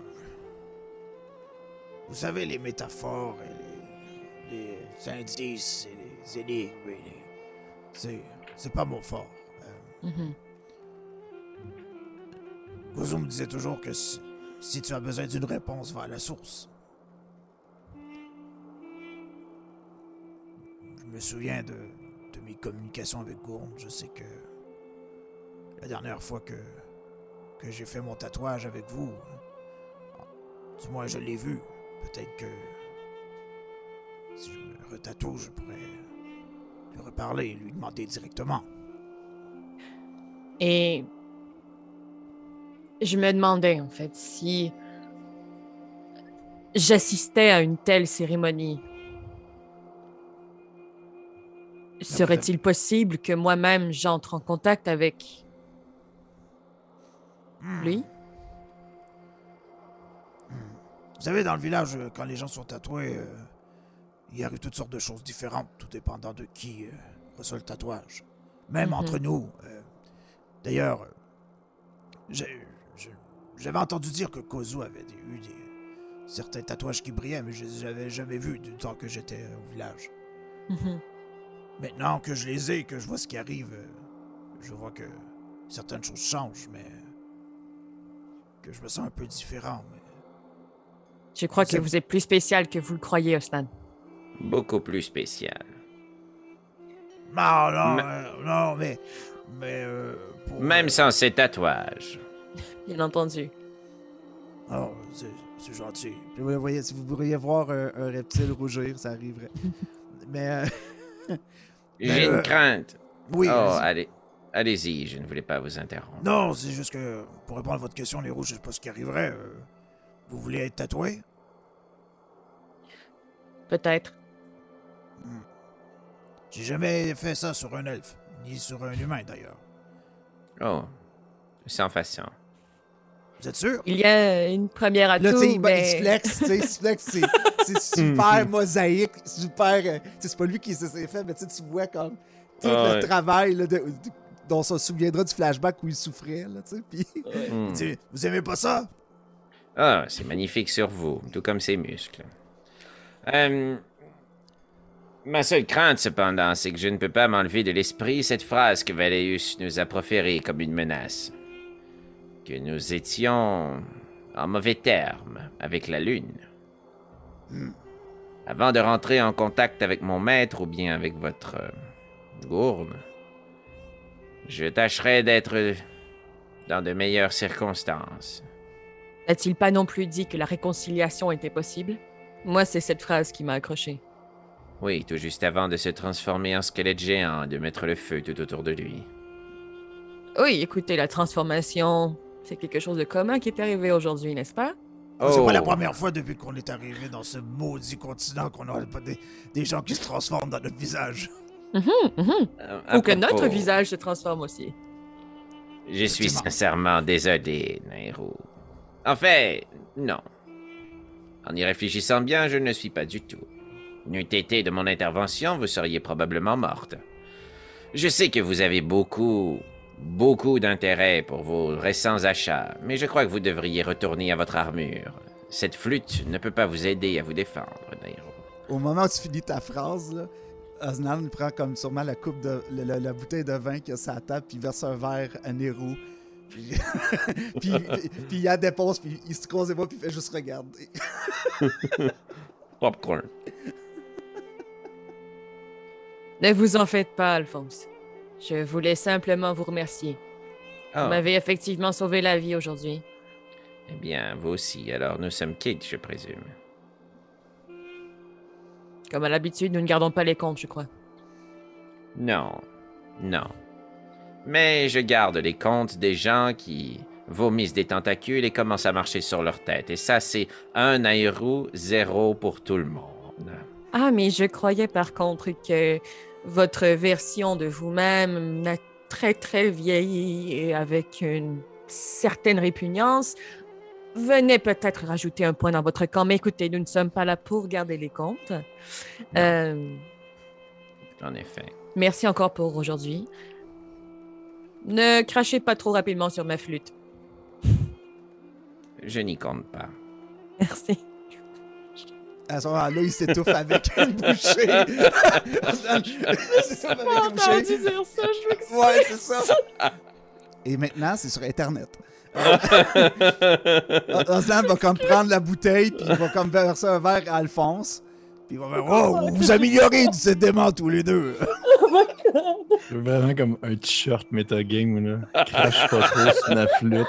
vous savez, les métaphores et les, les indices et les énigmes, et les- c'est, c'est pas mon fort. Euh, Mhm. Gozo me disait toujours que si, si tu as besoin d'une réponse, va à la source. Me souviens de, mes communications avec Gourne. Je sais que la dernière fois que, que j'ai fait mon tatouage avec vous, du moins je l'ai vu. Peut-être que si je me retatoue, je pourrais lui reparler et lui demander directement. Et je me demandais, en fait, si j'assistais à une telle cérémonie, serait-il possible que moi-même j'entre en contact avec Hmm. lui? Vous savez, dans le village, euh, quand les gens sont tatoués, euh, il arrive toutes sortes de choses différentes, tout dépendant de qui euh, reçoit le tatouage. Même Mhm. entre nous. euh, D'ailleurs, j'avais entendu dire que Kozu avait eu des, certains tatouages qui brillaient, mais je les avais jamais vus du temps que j'étais au village. Mhm. Maintenant que je les ai que je vois ce qui arrive, euh, je vois que certaines choses changent, mais que je me sens un peu différent. Mais... Je crois que vous êtes plus spécial que vous le croyez, Osnan. Beaucoup plus spécial. Non, non, Mais- euh, non, mais. Mais. euh, pour, Même sans ces tatouages. Bien entendu. Oh, c'est gentil. Puis vous voyez, si vous pourriez voir un, un reptile rougir, ça arriverait. Mais euh, J'ai euh, une crainte. Oui, oh, allez. Allez-y, je ne voulais pas vous interrompre. Non, c'est juste que. Pour répondre à votre question, les rouges, je sais pas ce qui arriverait. euh, vous voulez être tatoué? Peut-être. J'ai jamais fait ça sur un elfe, ni sur un humain d'ailleurs. Oh, sans façon. Vous êtes sûr? Il y a une première atout, là, mais... flex, se flex, c'est, c'est super mosaïque, super. euh, tu sais, c'est pas lui qui s'est fait, mais tu sais, tu vois comme tout Ah le ouais. travail là, de- de- dont on se souviendra du flashback où il souffrait, là, tu sais. Puis, Hmm. Tu- Vous aimez pas ça Ah, c'est magnifique sur vous, tout comme ses muscles. Euh, ma seule crainte, cependant, c'est que je ne peux pas m'enlever de l'esprit cette phrase que Valéus nous a proférée comme une menace. Que nous étions en mauvais termes avec la Lune. Avant de rentrer en contact avec mon maître ou bien avec votre euh, gourne, je tâcherai d'être dans de meilleures circonstances. N'a-t-il pas non plus dit que la réconciliation était possible? Moi, c'est cette phrase qui m'a accroché. Oui, tout juste avant de se transformer en squelette géant et de mettre le feu tout autour de lui. Oui, écoutez, la transformation, c'est quelque chose de commun qui est arrivé aujourd'hui, n'est-ce pas? C'est pas la Oh. première fois depuis qu'on est arrivé dans ce maudit continent qu'on a pas des, des gens qui se transforment dans notre visage. Mhm, mhm. Euh, Ou que notre visage se transforme aussi. Je suis sincèrement désolé, Nairo. En fait, non. En y réfléchissant bien, je ne suis pas du tout. N'eût été de mon intervention, vous seriez probablement morte. Je sais que vous avez beaucoup, beaucoup d'intérêt pour vos récents achats, mais je crois que vous devriez retourner à votre armure. Cette flûte ne peut pas vous aider à vous défendre, Nairo. au moment où tu finis ta phrase, là, Osnan prend comme sûrement la coupe de la, bouteille de vin qu'il a sur la table, puis verse un verre à Nero. Puis, puis, puis- puis il la dépose, puis il se croise les bras, puis il fait juste regarder. Popcorn. Ne vous en faites pas, Alphonse. Je voulais simplement vous remercier. Ah, Vous m'avez effectivement sauvé la vie aujourd'hui. Eh bien, vous aussi. Alors, nous sommes quittes, je présume. Comme à l'habitude, nous ne gardons pas les comptes, je crois. Non, non. Mais je garde les comptes des gens qui vomissent des tentacules et commencent à marcher sur leur tête. Et ça, c'est un aéro, zéro pour tout le monde. Ah, mais je croyais par contre que votre version de vous-même n'a très très vieilli et avec une certaine répugnance venait peut-être rajouter un point dans votre camp. Mais écoutez, nous ne sommes pas là pour garder les comptes. Euh, En effet. merci encore pour aujourd'hui. Ne crachez pas trop rapidement sur ma flûte. Je n'y compte pas. Merci. À ce moment-là, il s'étouffe avec une bouchée. Osnan s'étouffe avec une bouchée. dire ça, je veux que Ouais, c'est ça. Et maintenant, c'est sur Internet. Oslan va comme prendre la bouteille, puis il va comme verser un verre à Alphonse. Puis il va faire Oh, vous vous améliorez décidément tous les deux. Je veux vraiment comme un t-shirt metagame, là. Crache pas trop sur ma flûte.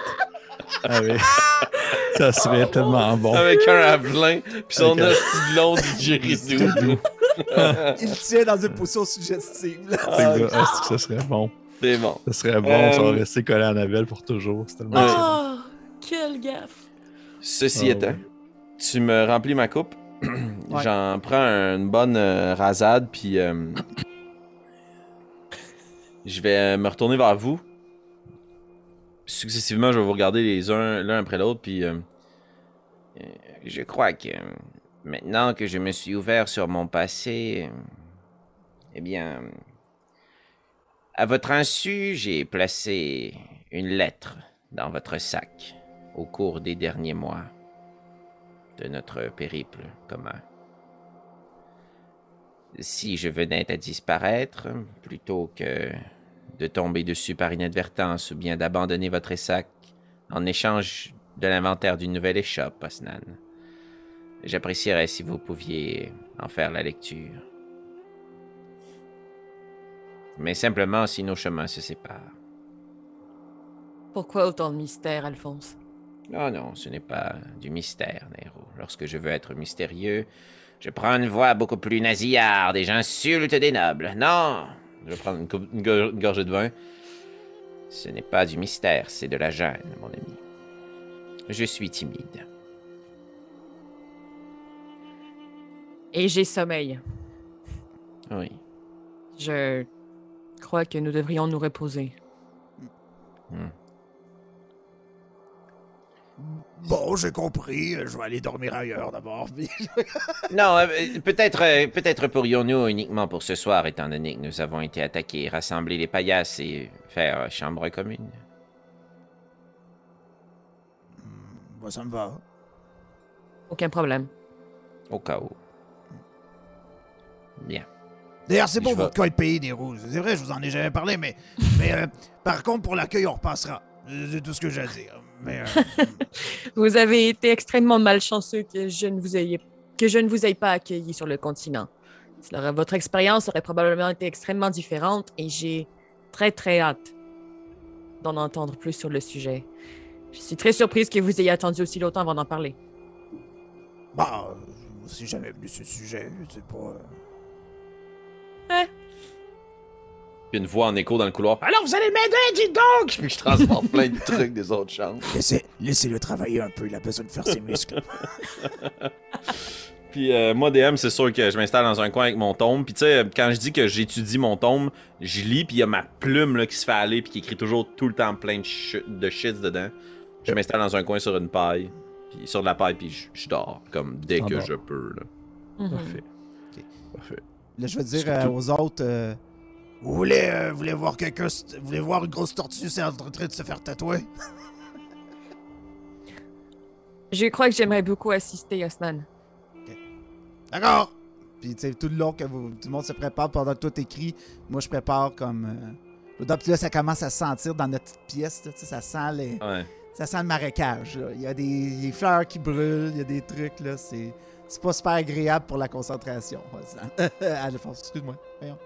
Ah oui. Ça serait tellement bon. Avec un avelin, puis son un- de long didgeridoo. Il tient dans une position suggestive. là. Ah, que ça serait bon. C'est bon. Ça serait bon, Euh, ça va rester collé à Annabelle pour toujours. C'est tellement. Oh, quelle gaffe. Ceci Ah, étant, ouais. tu me remplis ma coupe. J'en prends une bonne euh, rasade, puis euh, je vais euh, me retourner vers vous. Successivement, je vais vous regarder les uns l'un après l'autre, puis euh, Euh, Je crois que maintenant que je me suis ouvert sur mon passé, euh, eh bien, à votre insu, j'ai placé une lettre dans votre sac au cours des derniers mois de notre périple commun. Si je venais à disparaître, plutôt que de tomber dessus par inadvertance ou bien d'abandonner votre sac en échange de l'inventaire d'une nouvelle échoppe, Osnan. J'apprécierais si vous pouviez en faire la lecture. Mais simplement si nos chemins se séparent. Pourquoi autant de mystère, Alphonse? Oh non, ce n'est pas du mystère, Nero. Lorsque je veux être mystérieux, je prends une voix beaucoup plus nasillarde et j'insulte des nobles. Non, je vais prendre une, coupe- une go- une gorgée de vin. ce n'est pas du mystère, c'est de la gêne, mon ami. Je suis timide. Et j'ai sommeil. Oui. Je crois que nous devrions nous reposer. Hmm. Bon, j'ai compris. Je vais aller dormir ailleurs d'abord. Non, euh, peut-être euh, peut-être pourrions-nous uniquement pour ce soir, étant donné que nous avons été attaqués, rassembler les paillasses et faire euh, chambre commune. Moi, ça me va. Aucun problème. Au cas où. Bien. D'ailleurs, c'est bon vais- votre code pays des rouges. C'est vrai, je vous en ai jamais parlé, mais, mais euh, par contre, pour l'accueil, on repassera. C'est tout ce que j'ai à dire. Mais euh, Vous avez été extrêmement malchanceux que je ne vous ayez que je ne vous aie pas accueilli sur le continent. Votre expérience aurait probablement été extrêmement différente et j'ai très très hâte d'en entendre plus sur le sujet. Je suis très surprise que vous ayez attendu aussi longtemps avant d'en parler. bah, je ne suis jamais venu sur ce sujet. C'est pas. euh, Puis une voix en écho dans le couloir. Alors vous allez m'aider, dites donc! Puis je transporte plein de trucs des autres chambres. Laissez, laissez-le travailler un peu. Il a besoin de faire ses muscles. Puis euh, moi, DM, c'est sûr que je m'installe dans un coin avec mon tome. Puis tu sais, quand je dis que j'étudie mon tome, je lis, puis il y a ma plume là, qui se fait aller, puis qui écrit toujours tout le temps plein de, shit, de shits dedans. Je m'installe dans un coin sur une paille, puis sur de la paille, puis je, je dors, comme dès que je peux. Là. Mhm. Parfait. Parfait. Là, je vais dire euh, aux autres euh, Vous voulez, euh, vous voulez voir quelqu'un, vous voulez voir une grosse tortue c'est en train de se faire tatouer? Je crois que j'aimerais beaucoup assister, Osnan. D'accord. Puis, tu sais, tout le long que vous- tout le monde se prépare pendant que tout écrit, moi, je prépare comme. Euh, puis là, ça commence à se sentir dans notre petite pièce. là, tu sais, ça sent les. Ouais. Ça sent le marécage. là. Il y a des, des fleurs qui brûlent, il y a des trucs. là. C'est c'est pas super agréable pour la concentration. Alphonse, excuse-moi. Voyons.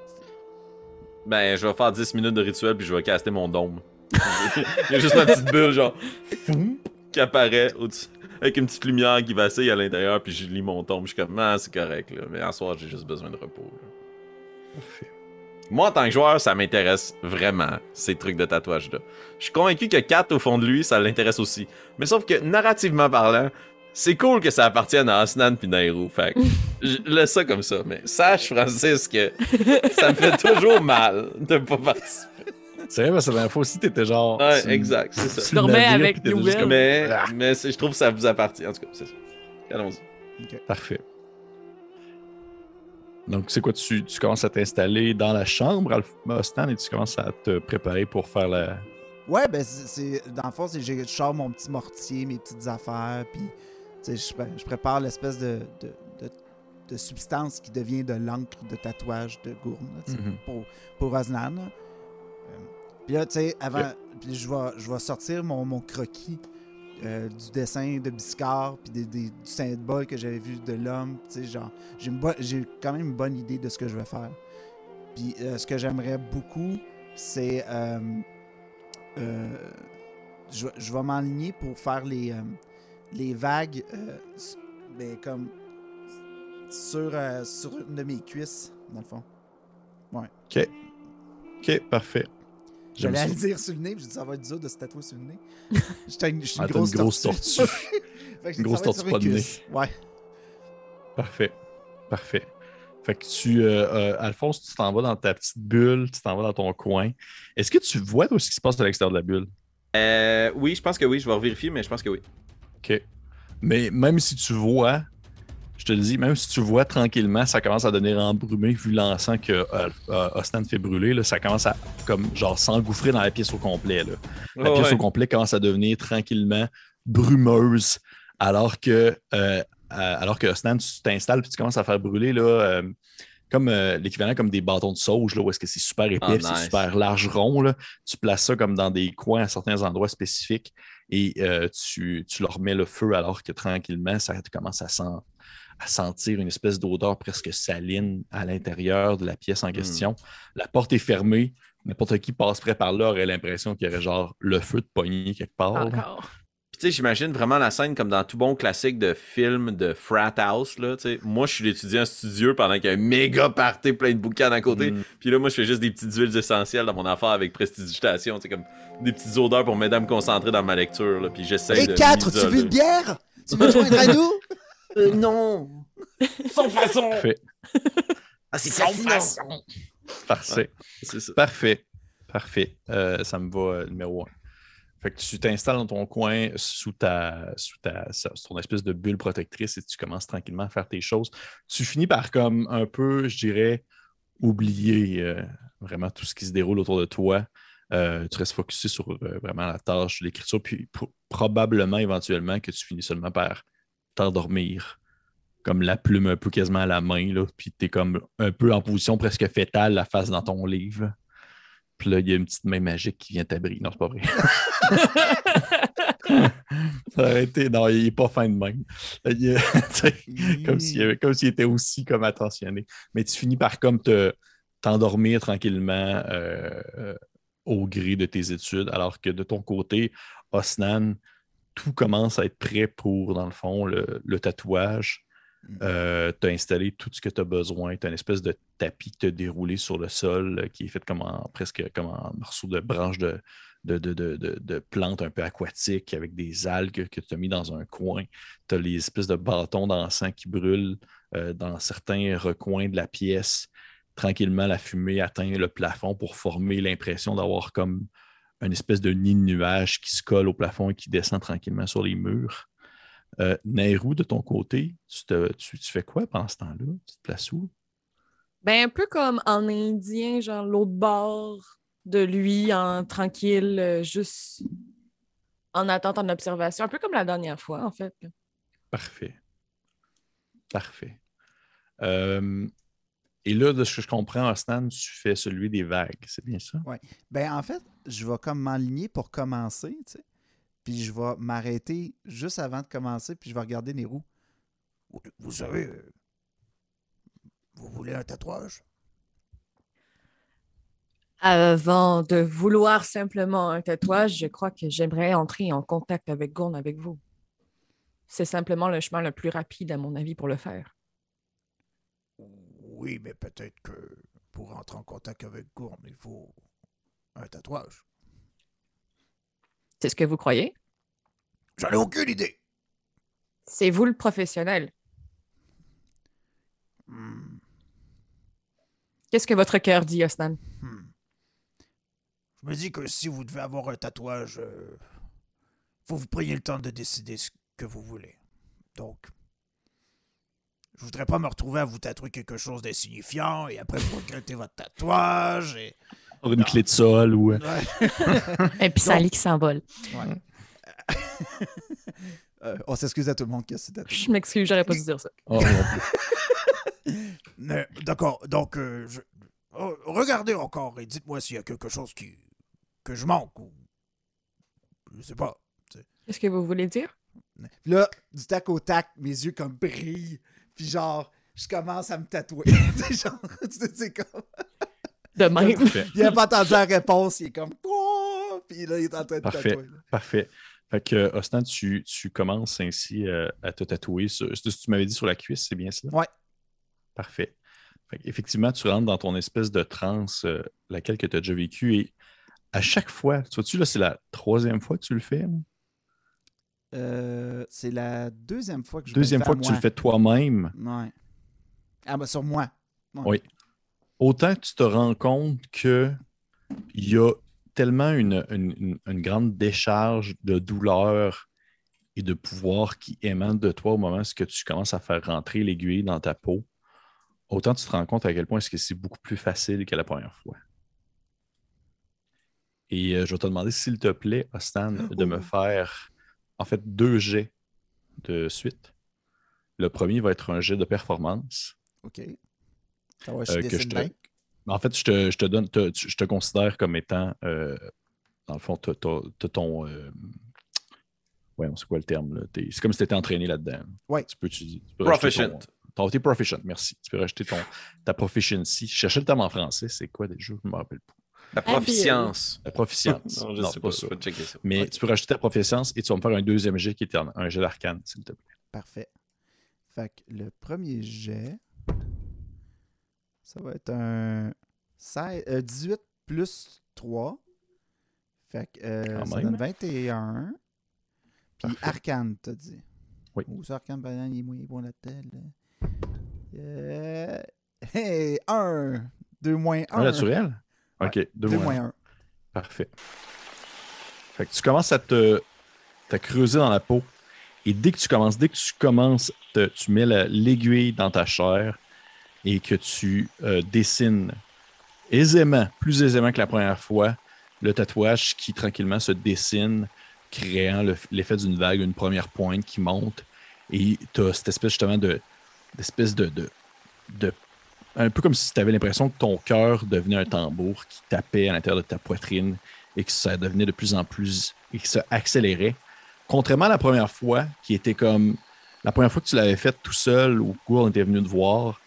Ben, je vais faire 10 minutes de rituel puis je vais caster mon dôme. Il y a juste ma petite bulle, genre, qui apparaît au-dessus. Avec une petite lumière qui vacille à l'intérieur, puis je lis mon tombe. Je suis comme, ah, c'est correct, là. Mais en soir, j'ai juste besoin de repos. Moi, en tant que joueur, ça m'intéresse vraiment, ces trucs de tatouage-là. Je suis convaincu que Kat, au fond de lui, ça l'intéresse aussi. Mais sauf que, narrativement parlant, c'est cool que ça appartienne à Asnan puis Nairou. Fait que, je laisse ça comme ça. Mais sache, Francis, que ça me fait toujours mal de pas participer. C'est vrai, parce que la dernière fois aussi, t'étais genre. Ouais, exact, c'est ça. sur le Dormais avec nous, comme- Mais, Ah. mais je trouve que ça vous appartient. En tout cas, c'est ça. Allons-y. Parfait. Donc, c'est quoi, tu, tu commences à t'installer dans la chambre, Alpha Stan, et tu commences à te préparer pour faire la. Ouais, ben, c'est- c'est. Dans le fond, c'est j'ai- je sors mon petit mortier, mes petites affaires, puis. Je, pré- je prépare l'espèce de, de, de, de substance qui devient de l'encre de tatouage de là, sais, Mhm. pour, pour Osnan. là. Euh, Puis là, tu sais, avant. Puis je vais, je vais sortir mon, mon croquis euh, du dessin de Biscard, puis des, des- du symbole que j'avais vu de l'homme. Tu sais, genre, j'ai quand même une bonne idée de ce que je vais faire. Puis euh, ce que j'aimerais beaucoup, c'est. je, vais- je vais m'enligner pour faire les, les vagues euh, ben, comme sur, euh, sur une de mes cuisses, dans le fond. Ok, parfait. J'aime J'allais le dire sur le nez, puis j'ai dit ça va être dur de se tatouer sur le nez. J'étais une, je suis Ah, une t'as grosse, une grosse tortue. tortue. Fait que j'ai Une grosse tortue pas de nez. Ouais. Parfait. Parfait. Fait que tu, euh, euh, Alphonse, tu t'en vas dans ta petite bulle, tu t'en vas dans ton coin. Est-ce que tu vois tout ce qui se passe à l'extérieur de la bulle? Euh, oui, je pense que oui. Je vais revérifier, mais je pense que oui. OK. Mais même si tu vois, je te le dis, même si tu vois tranquillement, ça commence à devenir embrumé vu l'encens que euh, euh, Ostan fait brûler. Là, ça commence à comme genre s'engouffrer dans la pièce au complet. Là. La pièce ouais. au complet commence à devenir tranquillement brumeuse alors que, euh, euh, alors que tu t'installes puis tu commences à faire brûler là, euh, comme l'équivalent comme des bâtons de sauge, là, où est-ce que c'est super épais, Ah, c'est super large rond. Là. Tu places ça comme dans des coins à certains endroits spécifiques et euh, tu, tu leur mets le feu alors que tranquillement, ça commence à, à sentir une espèce d'odeur presque saline à l'intérieur de la pièce en question. La porte est fermée. N'importe qui passerait par là aurait l'impression qu'il y aurait genre le feu de poignée quelque part. Encore. Tu sais, j'imagine vraiment la scène comme dans tout bon classique de film de frat house, là, tu sais. Moi, je suis l'étudiant studieux pendant qu'il y a un méga party plein de bouquins à côté. Mm. Puis là, moi, je fais juste des petites huiles essentielles dans mon affaire avec prestidigitation, tu sais, comme des petites odeurs pour m'aider à me concentrer dans ma lecture, là. Puis j'essaie Et de 4, tu veux une bière? Tu veux te joindre à nous? Euh, non! Sans façon! Parfait. Ah, c'est fascinant. Parfait. C'est ça. Parfait. Parfait. Euh, ça me va euh, numéro un. Fait que tu t'installes dans ton coin sous ta, sous ta ton espèce de bulle protectrice et tu commences tranquillement à faire tes choses. Tu finis par comme un peu, je dirais, oublier euh, vraiment tout ce qui se déroule autour de toi. Euh, tu restes focusé sur euh, vraiment la tâche l'écriture, puis pro- probablement éventuellement que tu finis seulement par t'endormir, comme la plume un peu quasiment à la main, là, puis tu es comme un peu en position presque fétale, la face dans ton livre. Puis là, il y a une petite main magique qui vient t'abriter. Non, c'est pas vrai. Ça aurait été- Non, il est pas fin de même. Il tu sais, comme s'il était aussi comme attentionné. Mais tu finis par comme te t'endormir tranquillement euh, euh, au gré de tes études, alors que de ton côté, Osnan, tout commence à être prêt pour, dans le fond, le, le tatouage. Euh, tu as installé tout ce que tu as besoin. Tu as une espèce de tapis que tu as déroulé sur le sol euh, qui est fait comme en, presque comme en morceaux de de- de- de plantes un peu aquatiques avec des algues que tu as mis dans un coin. Tu as les espèces de bâtons d'encens qui brûlent euh, dans certains recoins de la pièce. Tranquillement, la fumée atteint le plafond pour former l'impression d'avoir comme une espèce de nid de nuages qui se colle au plafond et qui descend tranquillement sur les murs. Euh, Nairou, de ton côté, tu, te- tu- tu fais quoi pendant ce temps-là? Tu te places où? Ben, un peu comme en indien, genre l'autre bord de lui, en tranquille, euh, juste en attente, en observation. Un peu comme la dernière fois, en fait. Parfait. Parfait. Euh, et là, de ce que je comprends, Ostan, tu fais celui des vagues, c'est bien ça? Ben, en fait, je vais comme m'enligner pour commencer, tu sais. Puis je vais m'arrêter juste avant de commencer, puis je vais regarder les roues. Vous, savez, vous voulez un tatouage? Avant de vouloir simplement un tatouage, je crois que j'aimerais entrer en contact avec Gourne avec vous. C'est simplement le chemin le plus rapide, à mon avis, pour le faire. Oui, mais peut-être que pour entrer en contact avec Gourne, il faut un tatouage. C'est ce que vous croyez? J'en ai aucune idée. C'est vous le professionnel. Hmm, Qu'est-ce que votre cœur dit, Osnan? hmm. Je me dis que si vous devez avoir un tatouage, euh, faut vous preniez le temps de décider ce que vous voulez. Donc, je voudrais pas me retrouver à vous tatouer quelque chose d'insignifiant et après vous regretter votre tatouage et... Pour une Non. clé de sol ou. euh, Ouais. Et puis Sally qui s'envole. Euh, on s'excuse à tout le monde que c'était. Je m'excuse, j'aurais pas dû dire ça. oh, D'accord, donc, euh, je- oh, regardez encore et dites-moi s'il y a quelque chose qui que je manque ou... Je sais pas. Qu'est-ce que vous voulez dire? Puis là, du tac au tac, mes yeux comme brillent. Puis genre, je commence à me tatouer. Tu sais, genre, tu sais, c'est comme. De même. Il a pas entendu la réponse, il est comme. Oh! Puis là, il est en train de Parfait. tatouer. là. Parfait. Fait que, euh, Ostan, tu, tu commences ainsi euh, à te tatouer. sur- c'est ce que tu m'avais dit sur la cuisse, c'est bien ça? Ouais. Parfait. Fait Effectivement, tu rentres dans ton espèce de transe, euh, laquelle que tu as déjà vécue. Et à chaque fois, tu vois-tu, là, c'est la troisième fois que tu le fais. Euh, c'est la deuxième fois que je me Deuxième le fais fois à que tu le fais toi-même. Ouais. Ah, ben sur moi. Oui. Autant que tu te rends compte que il y a tellement une, une- une- une grande décharge de douleur et de pouvoir qui émane de toi au moment où tu commences à faire rentrer l'aiguille dans ta peau, autant tu te rends compte à quel point est-ce que c'est beaucoup plus facile que la première fois. Et euh, je vais te demander, s'il te plaît, Ostan, de me faire en fait deux jets de suite. Le premier va être un jet de performance. OK. Je Euh, que dessine je te- bien. En fait, je te, je te donne, te- je te considère comme étant, euh, dans le fond, t'as t'as- t'as ton. Euh, ouais, c'est quoi le terme? C'est comme si tu étais entraîné là-dedans. Ouais. Tu peux, tu, tu peux Proficient. Ton- t'es proficient, merci. Tu peux rajouter ton, ta proficiency. Je cherchais le terme en français, c'est quoi déjà? Je ne me rappelle pas. La proficience. La proficience. Non, je Non, sais pas, pas ça. je vais checker ça. Mais tu peux rajouter ta proficience et tu vas me faire un deuxième jet qui est un, un jet d'arcane, s'il te plaît. Parfait. Fait que le premier jet, ça va être un 16, euh, 18 plus 3. Fait que euh, ça même. donne 21. Puis Parfait. Arcane, t'as dit. Oui. Ou ça, Arcane, par exemple, il est moins bon là-dedans. là? Euh, Hey, 1. 2 moins 1. Un naturel? Ok, deux 2 moins moins un. 1. Parfait. Fait que tu commences à te, te creuser dans la peau. Et dès que tu commences, dès que tu commences, te- tu mets la- l'aiguille dans ta chair et que tu euh, dessines aisément, plus aisément que la première fois, le tatouage qui tranquillement se dessine, créant le- l'effet d'une vague, une première pointe qui monte. Et tu as cette espèce justement de, de, de, Un peu comme si tu avais l'impression que ton cœur devenait un tambour qui tapait à l'intérieur de ta poitrine et que ça devenait de plus en plus. et que ça accélérait. Contrairement à la première fois, qui était comme. La première fois que tu l'avais fait tout seul, où Gould était venu te voir,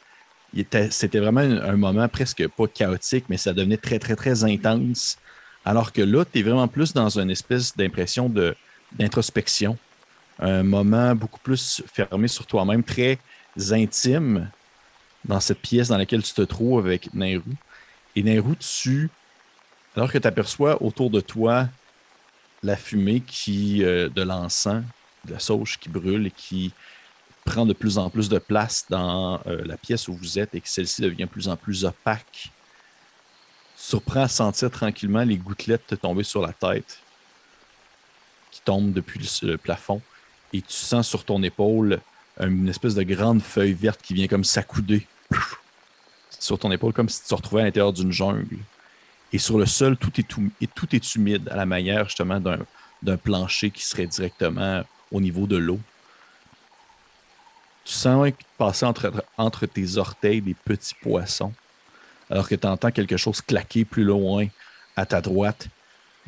c'était vraiment un, moment presque pas chaotique, mais ça devenait très, très, très intense. Alors que là, tu es vraiment plus dans une espèce d'impression d'introspection. Un moment beaucoup plus fermé sur toi-même, très intime dans cette pièce dans laquelle tu te trouves avec Nairou. Et Nairou, tu, alors que tu aperçois autour de toi la fumée qui, euh, de l'encens, de la sauge qui brûle et qui prend de plus en plus de place dans euh, la pièce où vous êtes et que celle-ci devient de plus en plus opaque. Surprends à sentir tranquillement les gouttelettes te tomber sur la tête qui tombent depuis le, plafond et tu sens sur ton épaule une espèce de grande feuille verte qui vient comme s'accouder sur ton épaule comme si tu te retrouvais à l'intérieur d'une jungle. Et sur le sol, tout est, tout, et tout est humide à la manière justement d'un plancher qui serait directement au niveau de l'eau. Tu sens passer entre, tes orteils des petits poissons, alors que tu entends quelque chose claquer plus loin à ta droite,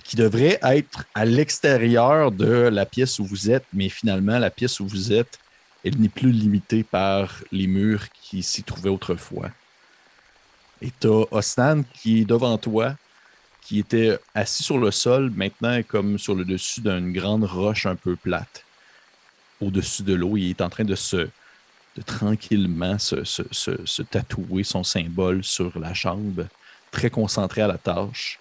qui devrait être à l'extérieur de la pièce où vous êtes, mais finalement, la pièce où vous êtes, elle n'est plus limitée par les murs qui s'y trouvaient autrefois. Et tu as Osnan qui est devant toi, qui était assis sur le sol, maintenant est comme sur le dessus d'une grande roche un peu plate. Au-dessus de l'eau, il est en train de se de tranquillement se, se- se- tatouer son symbole sur la jambe, très concentré à la tâche.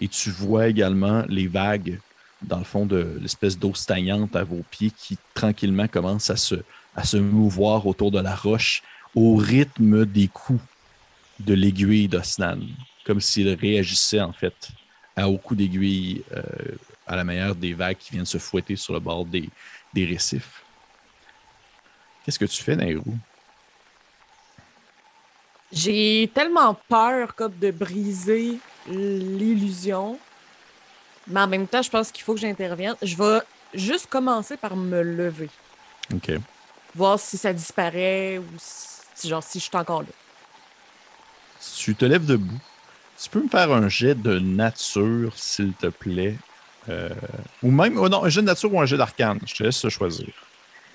Et tu vois également les vagues dans le fond de l'espèce d'eau stagnante à vos pieds qui tranquillement commencent à se, à se mouvoir autour de la roche au rythme des coups de l'aiguille d'Osnan, comme s'il réagissait en fait à, au coup d'aiguille euh, à la manière des vagues qui viennent se fouetter sur le bord des, des récifs. Qu'est-ce que tu fais, Nairou? J'ai tellement peur comme de briser l'illusion. Mais en même temps, je pense qu'il faut que j'intervienne. Je vais juste commencer par me lever. OK. Voir si ça disparaît ou si, genre, si je suis encore là. Tu te lèves debout. Tu peux me faire un jet de nature, s'il te plaît. Euh, ou même, oh non, un jet de nature ou un jet d'arcane. Je te laisse choisir.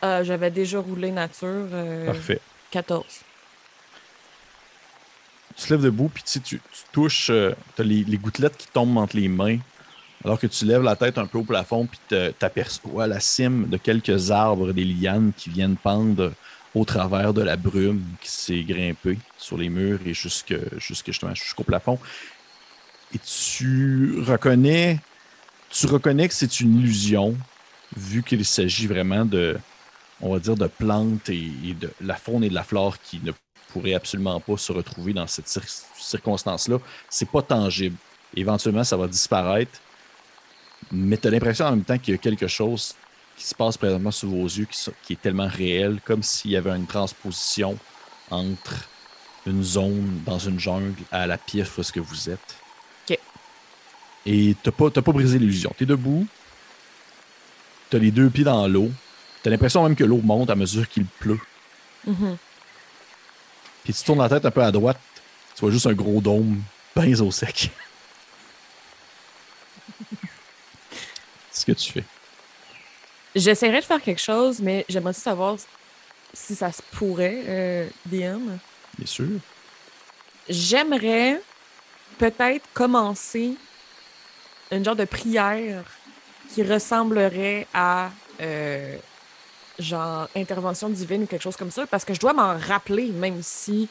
Euh, J'avais déjà roulé nature. euh, Parfait. 14. Tu te lèves debout, puis tu, tu, touches, tu as les, les gouttelettes qui tombent entre les mains, alors que tu lèves la tête un peu au plafond, puis tu aperçois la cime de quelques arbres, des lianes qui viennent pendre au travers de la brume qui s'est grimpée sur les murs et jusque, jusqu'au plafond. Et tu reconnais, tu reconnais que c'est une illusion, vu qu'il s'agit vraiment de, on va dire, de plantes et, et de la faune et de la flore qui ne pourraient absolument pas se retrouver dans cette cir- circonstance-là. C'est pas tangible. Éventuellement, ça va disparaître. Mais tu as l'impression en même temps qu'il y a quelque chose qui se passe présentement sous vos yeux qui, est tellement réel, comme s'il y avait une transposition entre une zone dans une jungle à la pièce où est-ce que vous êtes. Ok. Et tu n'as pas, t'as pas brisé l'illusion. Tu es debout, tu as les deux pieds dans l'eau, tu as l'impression même que l'eau monte à mesure qu'il pleut. Mhm. Puis tu tournes la tête un peu à droite, tu vois juste un gros dôme, pince au sec. C'est ce que tu fais. J'essaierai de faire quelque chose, mais j'aimerais aussi savoir si ça se pourrait, euh, DM. Bien sûr. J'aimerais peut-être commencer une genre de prière qui ressemblerait à euh, genre intervention divine ou quelque chose comme ça, parce que je dois m'en rappeler, même si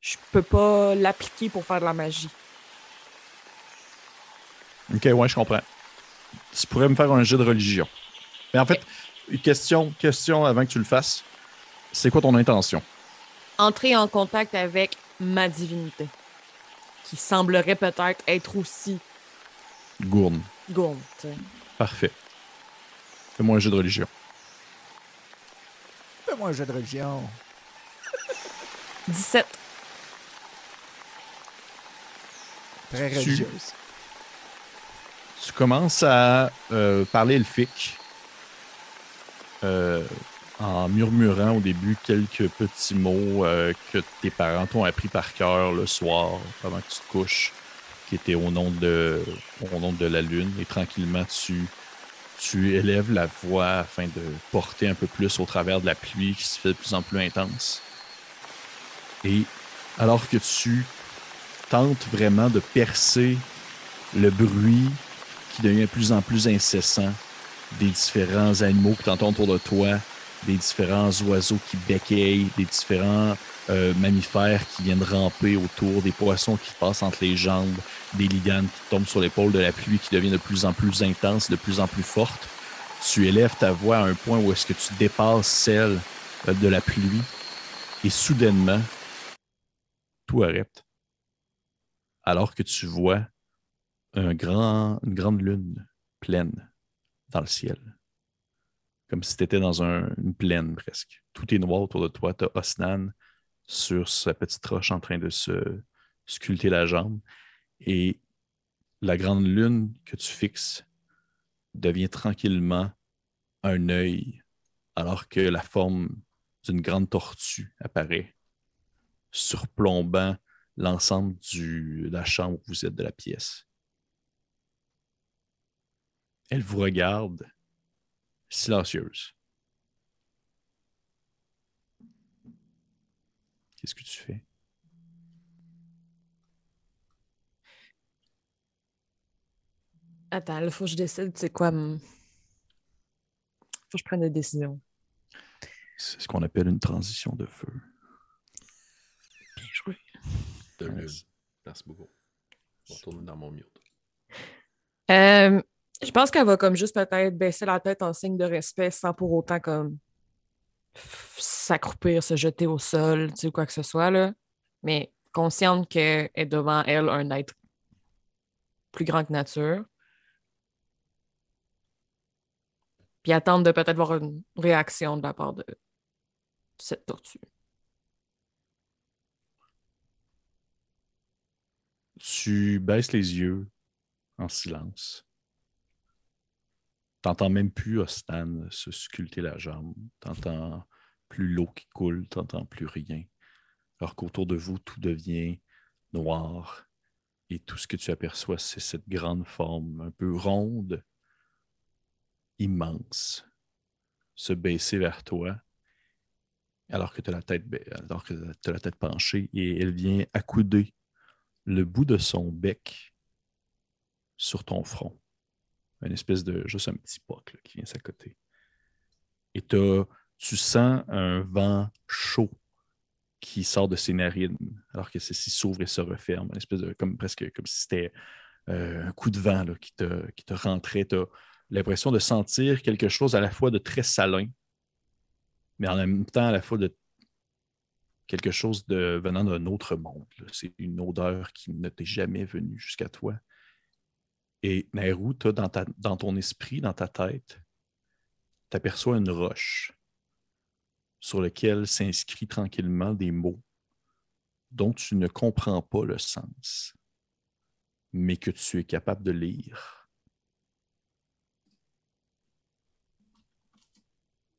je peux pas l'appliquer pour faire de la magie. Ok, ouais, je comprends. Tu pourrais me faire un jet de religion. Mais en fait, une question, question avant que tu le fasses. C'est quoi ton intention? Entrer en contact avec ma divinité, qui semblerait peut-être être aussi Gourne. gourme. tu sais. Parfait. Fais-moi un jet de religion. Fais-moi un jeu de religion. 17. Très Tu- religieuse. Tu commences à euh, parler elfique euh, en murmurant au début quelques petits mots euh, que tes parents t'ont appris par cœur le soir avant que tu te couches, qui étaient au nom de, au nom de la lune. Et tranquillement, tu, tu élèves la voix afin de porter un peu plus au travers de la pluie qui se fait de plus en plus intense. Et alors que tu tentes vraiment de percer le bruit qui devient de plus en plus incessant des différents animaux qui t'entendent autour de toi, des différents oiseaux qui béquillent, des différents euh, mammifères qui viennent ramper autour, des poissons qui passent entre les jambes, des lianes qui tombent sur l'épaule de la pluie qui devient de plus en plus intense, de plus en plus forte. Tu élèves ta voix à un point où est-ce que tu dépasses celle euh, de la pluie et soudainement, tout arrête. Alors que tu vois un grand, une grande lune pleine dans le ciel. Comme si tu étais dans un- une plaine presque. Tout est noir autour de toi. Tu Osnan sur sa petite roche en train de se sculpter la jambe. Et la grande lune que tu fixes devient tranquillement un œil, alors que la forme d'une grande tortue apparaît, surplombant l'ensemble de la chambre où vous êtes de la pièce. Elle vous regarde, silencieuse. Qu'est-ce que tu fais? Attends, il faut que je décide, c'est quoi. Faut que je prenne des décisions. C'est ce qu'on appelle une transition de feu. Bien joué. De lune. Merci beaucoup. Je retourne dans mon mute. Euh, je pense qu'elle va comme juste peut-être baisser la tête en signe de respect sans pour autant comme s'accroupir, se jeter au sol, tu sais, quoi que ce soit, là. Mais consciente qu'elle est devant elle un être plus grand que nature. Puis attendre de peut-être voir une réaction de la part de cette tortue. Tu baisses les yeux en silence. T'entends même plus Ostan se sculpter la jambe. T'entends plus l'eau qui coule, t'entends plus rien. Alors qu'autour de vous, tout devient noir. Et tout ce que tu aperçois, c'est cette grande forme un peu ronde, immense, se baisser vers toi, alors que tu as la tête, t'as la tête penchée, et elle vient accouder le bout de son bec sur ton front. Une espèce de. juste un petit poc qui vient s'accoter. Et t'as- tu sens un vent chaud qui sort de ses narines, alors que ceci s'ouvre et se referme. Une espèce de. comme presque comme si c'était euh, un coup de vent qui, te, qui te rentrait. Tu as l'impression de sentir quelque chose à la fois de très salin, mais en même temps à la fois de quelque chose de venant d'un autre monde. C'est une odeur qui ne t'est jamais venue jusqu'à toi. Et Nairou, toi, dans, ta- dans ton esprit, dans ta tête, tu aperçois une roche sur laquelle s'inscrit tranquillement des mots dont tu ne comprends pas le sens, mais que tu es capable de lire.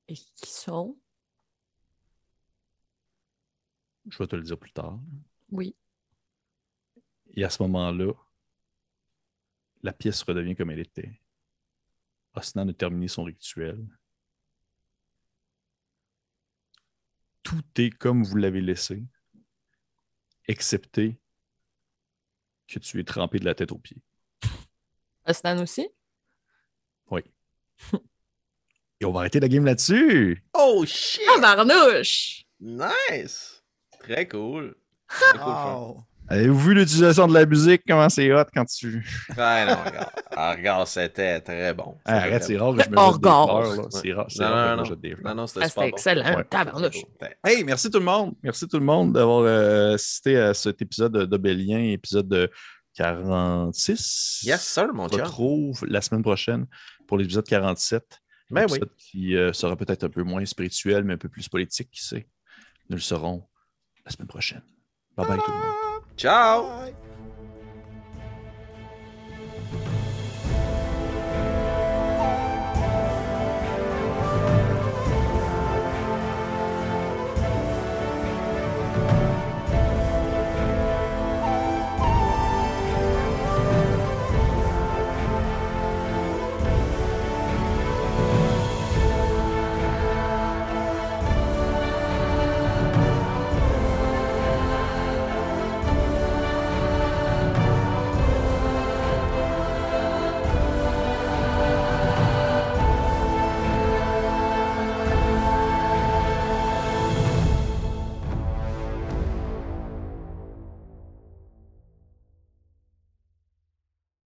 Et qui sont? Je vais te le dire plus tard. Oui. Et à ce moment-là, la pièce redevient comme elle était. Osnan a terminé son rituel. Tout est comme vous l'avez laissé, excepté que tu es trempé de la tête aux pieds. Osnan aussi? Oui. Et on va arrêter la game là-dessus. Oh shit! Ah, barnouche! Nice! Très cool. Très cool. Wow. Avez-vous vu l'utilisation de la musique, comment c'est hot quand tu. Ouais, non, regarde. Ah, regarde, c'était très bon. Ah, arrête, c'est rare que je me jette des fleurs. Ouais. C'est rare, c'est Non, rare que je me jette des fleurs. Non, non, c'était Ah, super c'était bon. excellent. Ouais. Hey, merci tout le monde. Merci tout le monde d'avoir euh, assisté à cet épisode d'Obélien, épisode de 46. Yes, sir, mon On se retrouve la semaine prochaine pour l'épisode 47. Ben oui. qui euh, sera peut-être un peu moins spirituel, mais un peu plus politique, qui sait. Nous le saurons la semaine prochaine. Bye bye tout le monde. Ciao! Bye.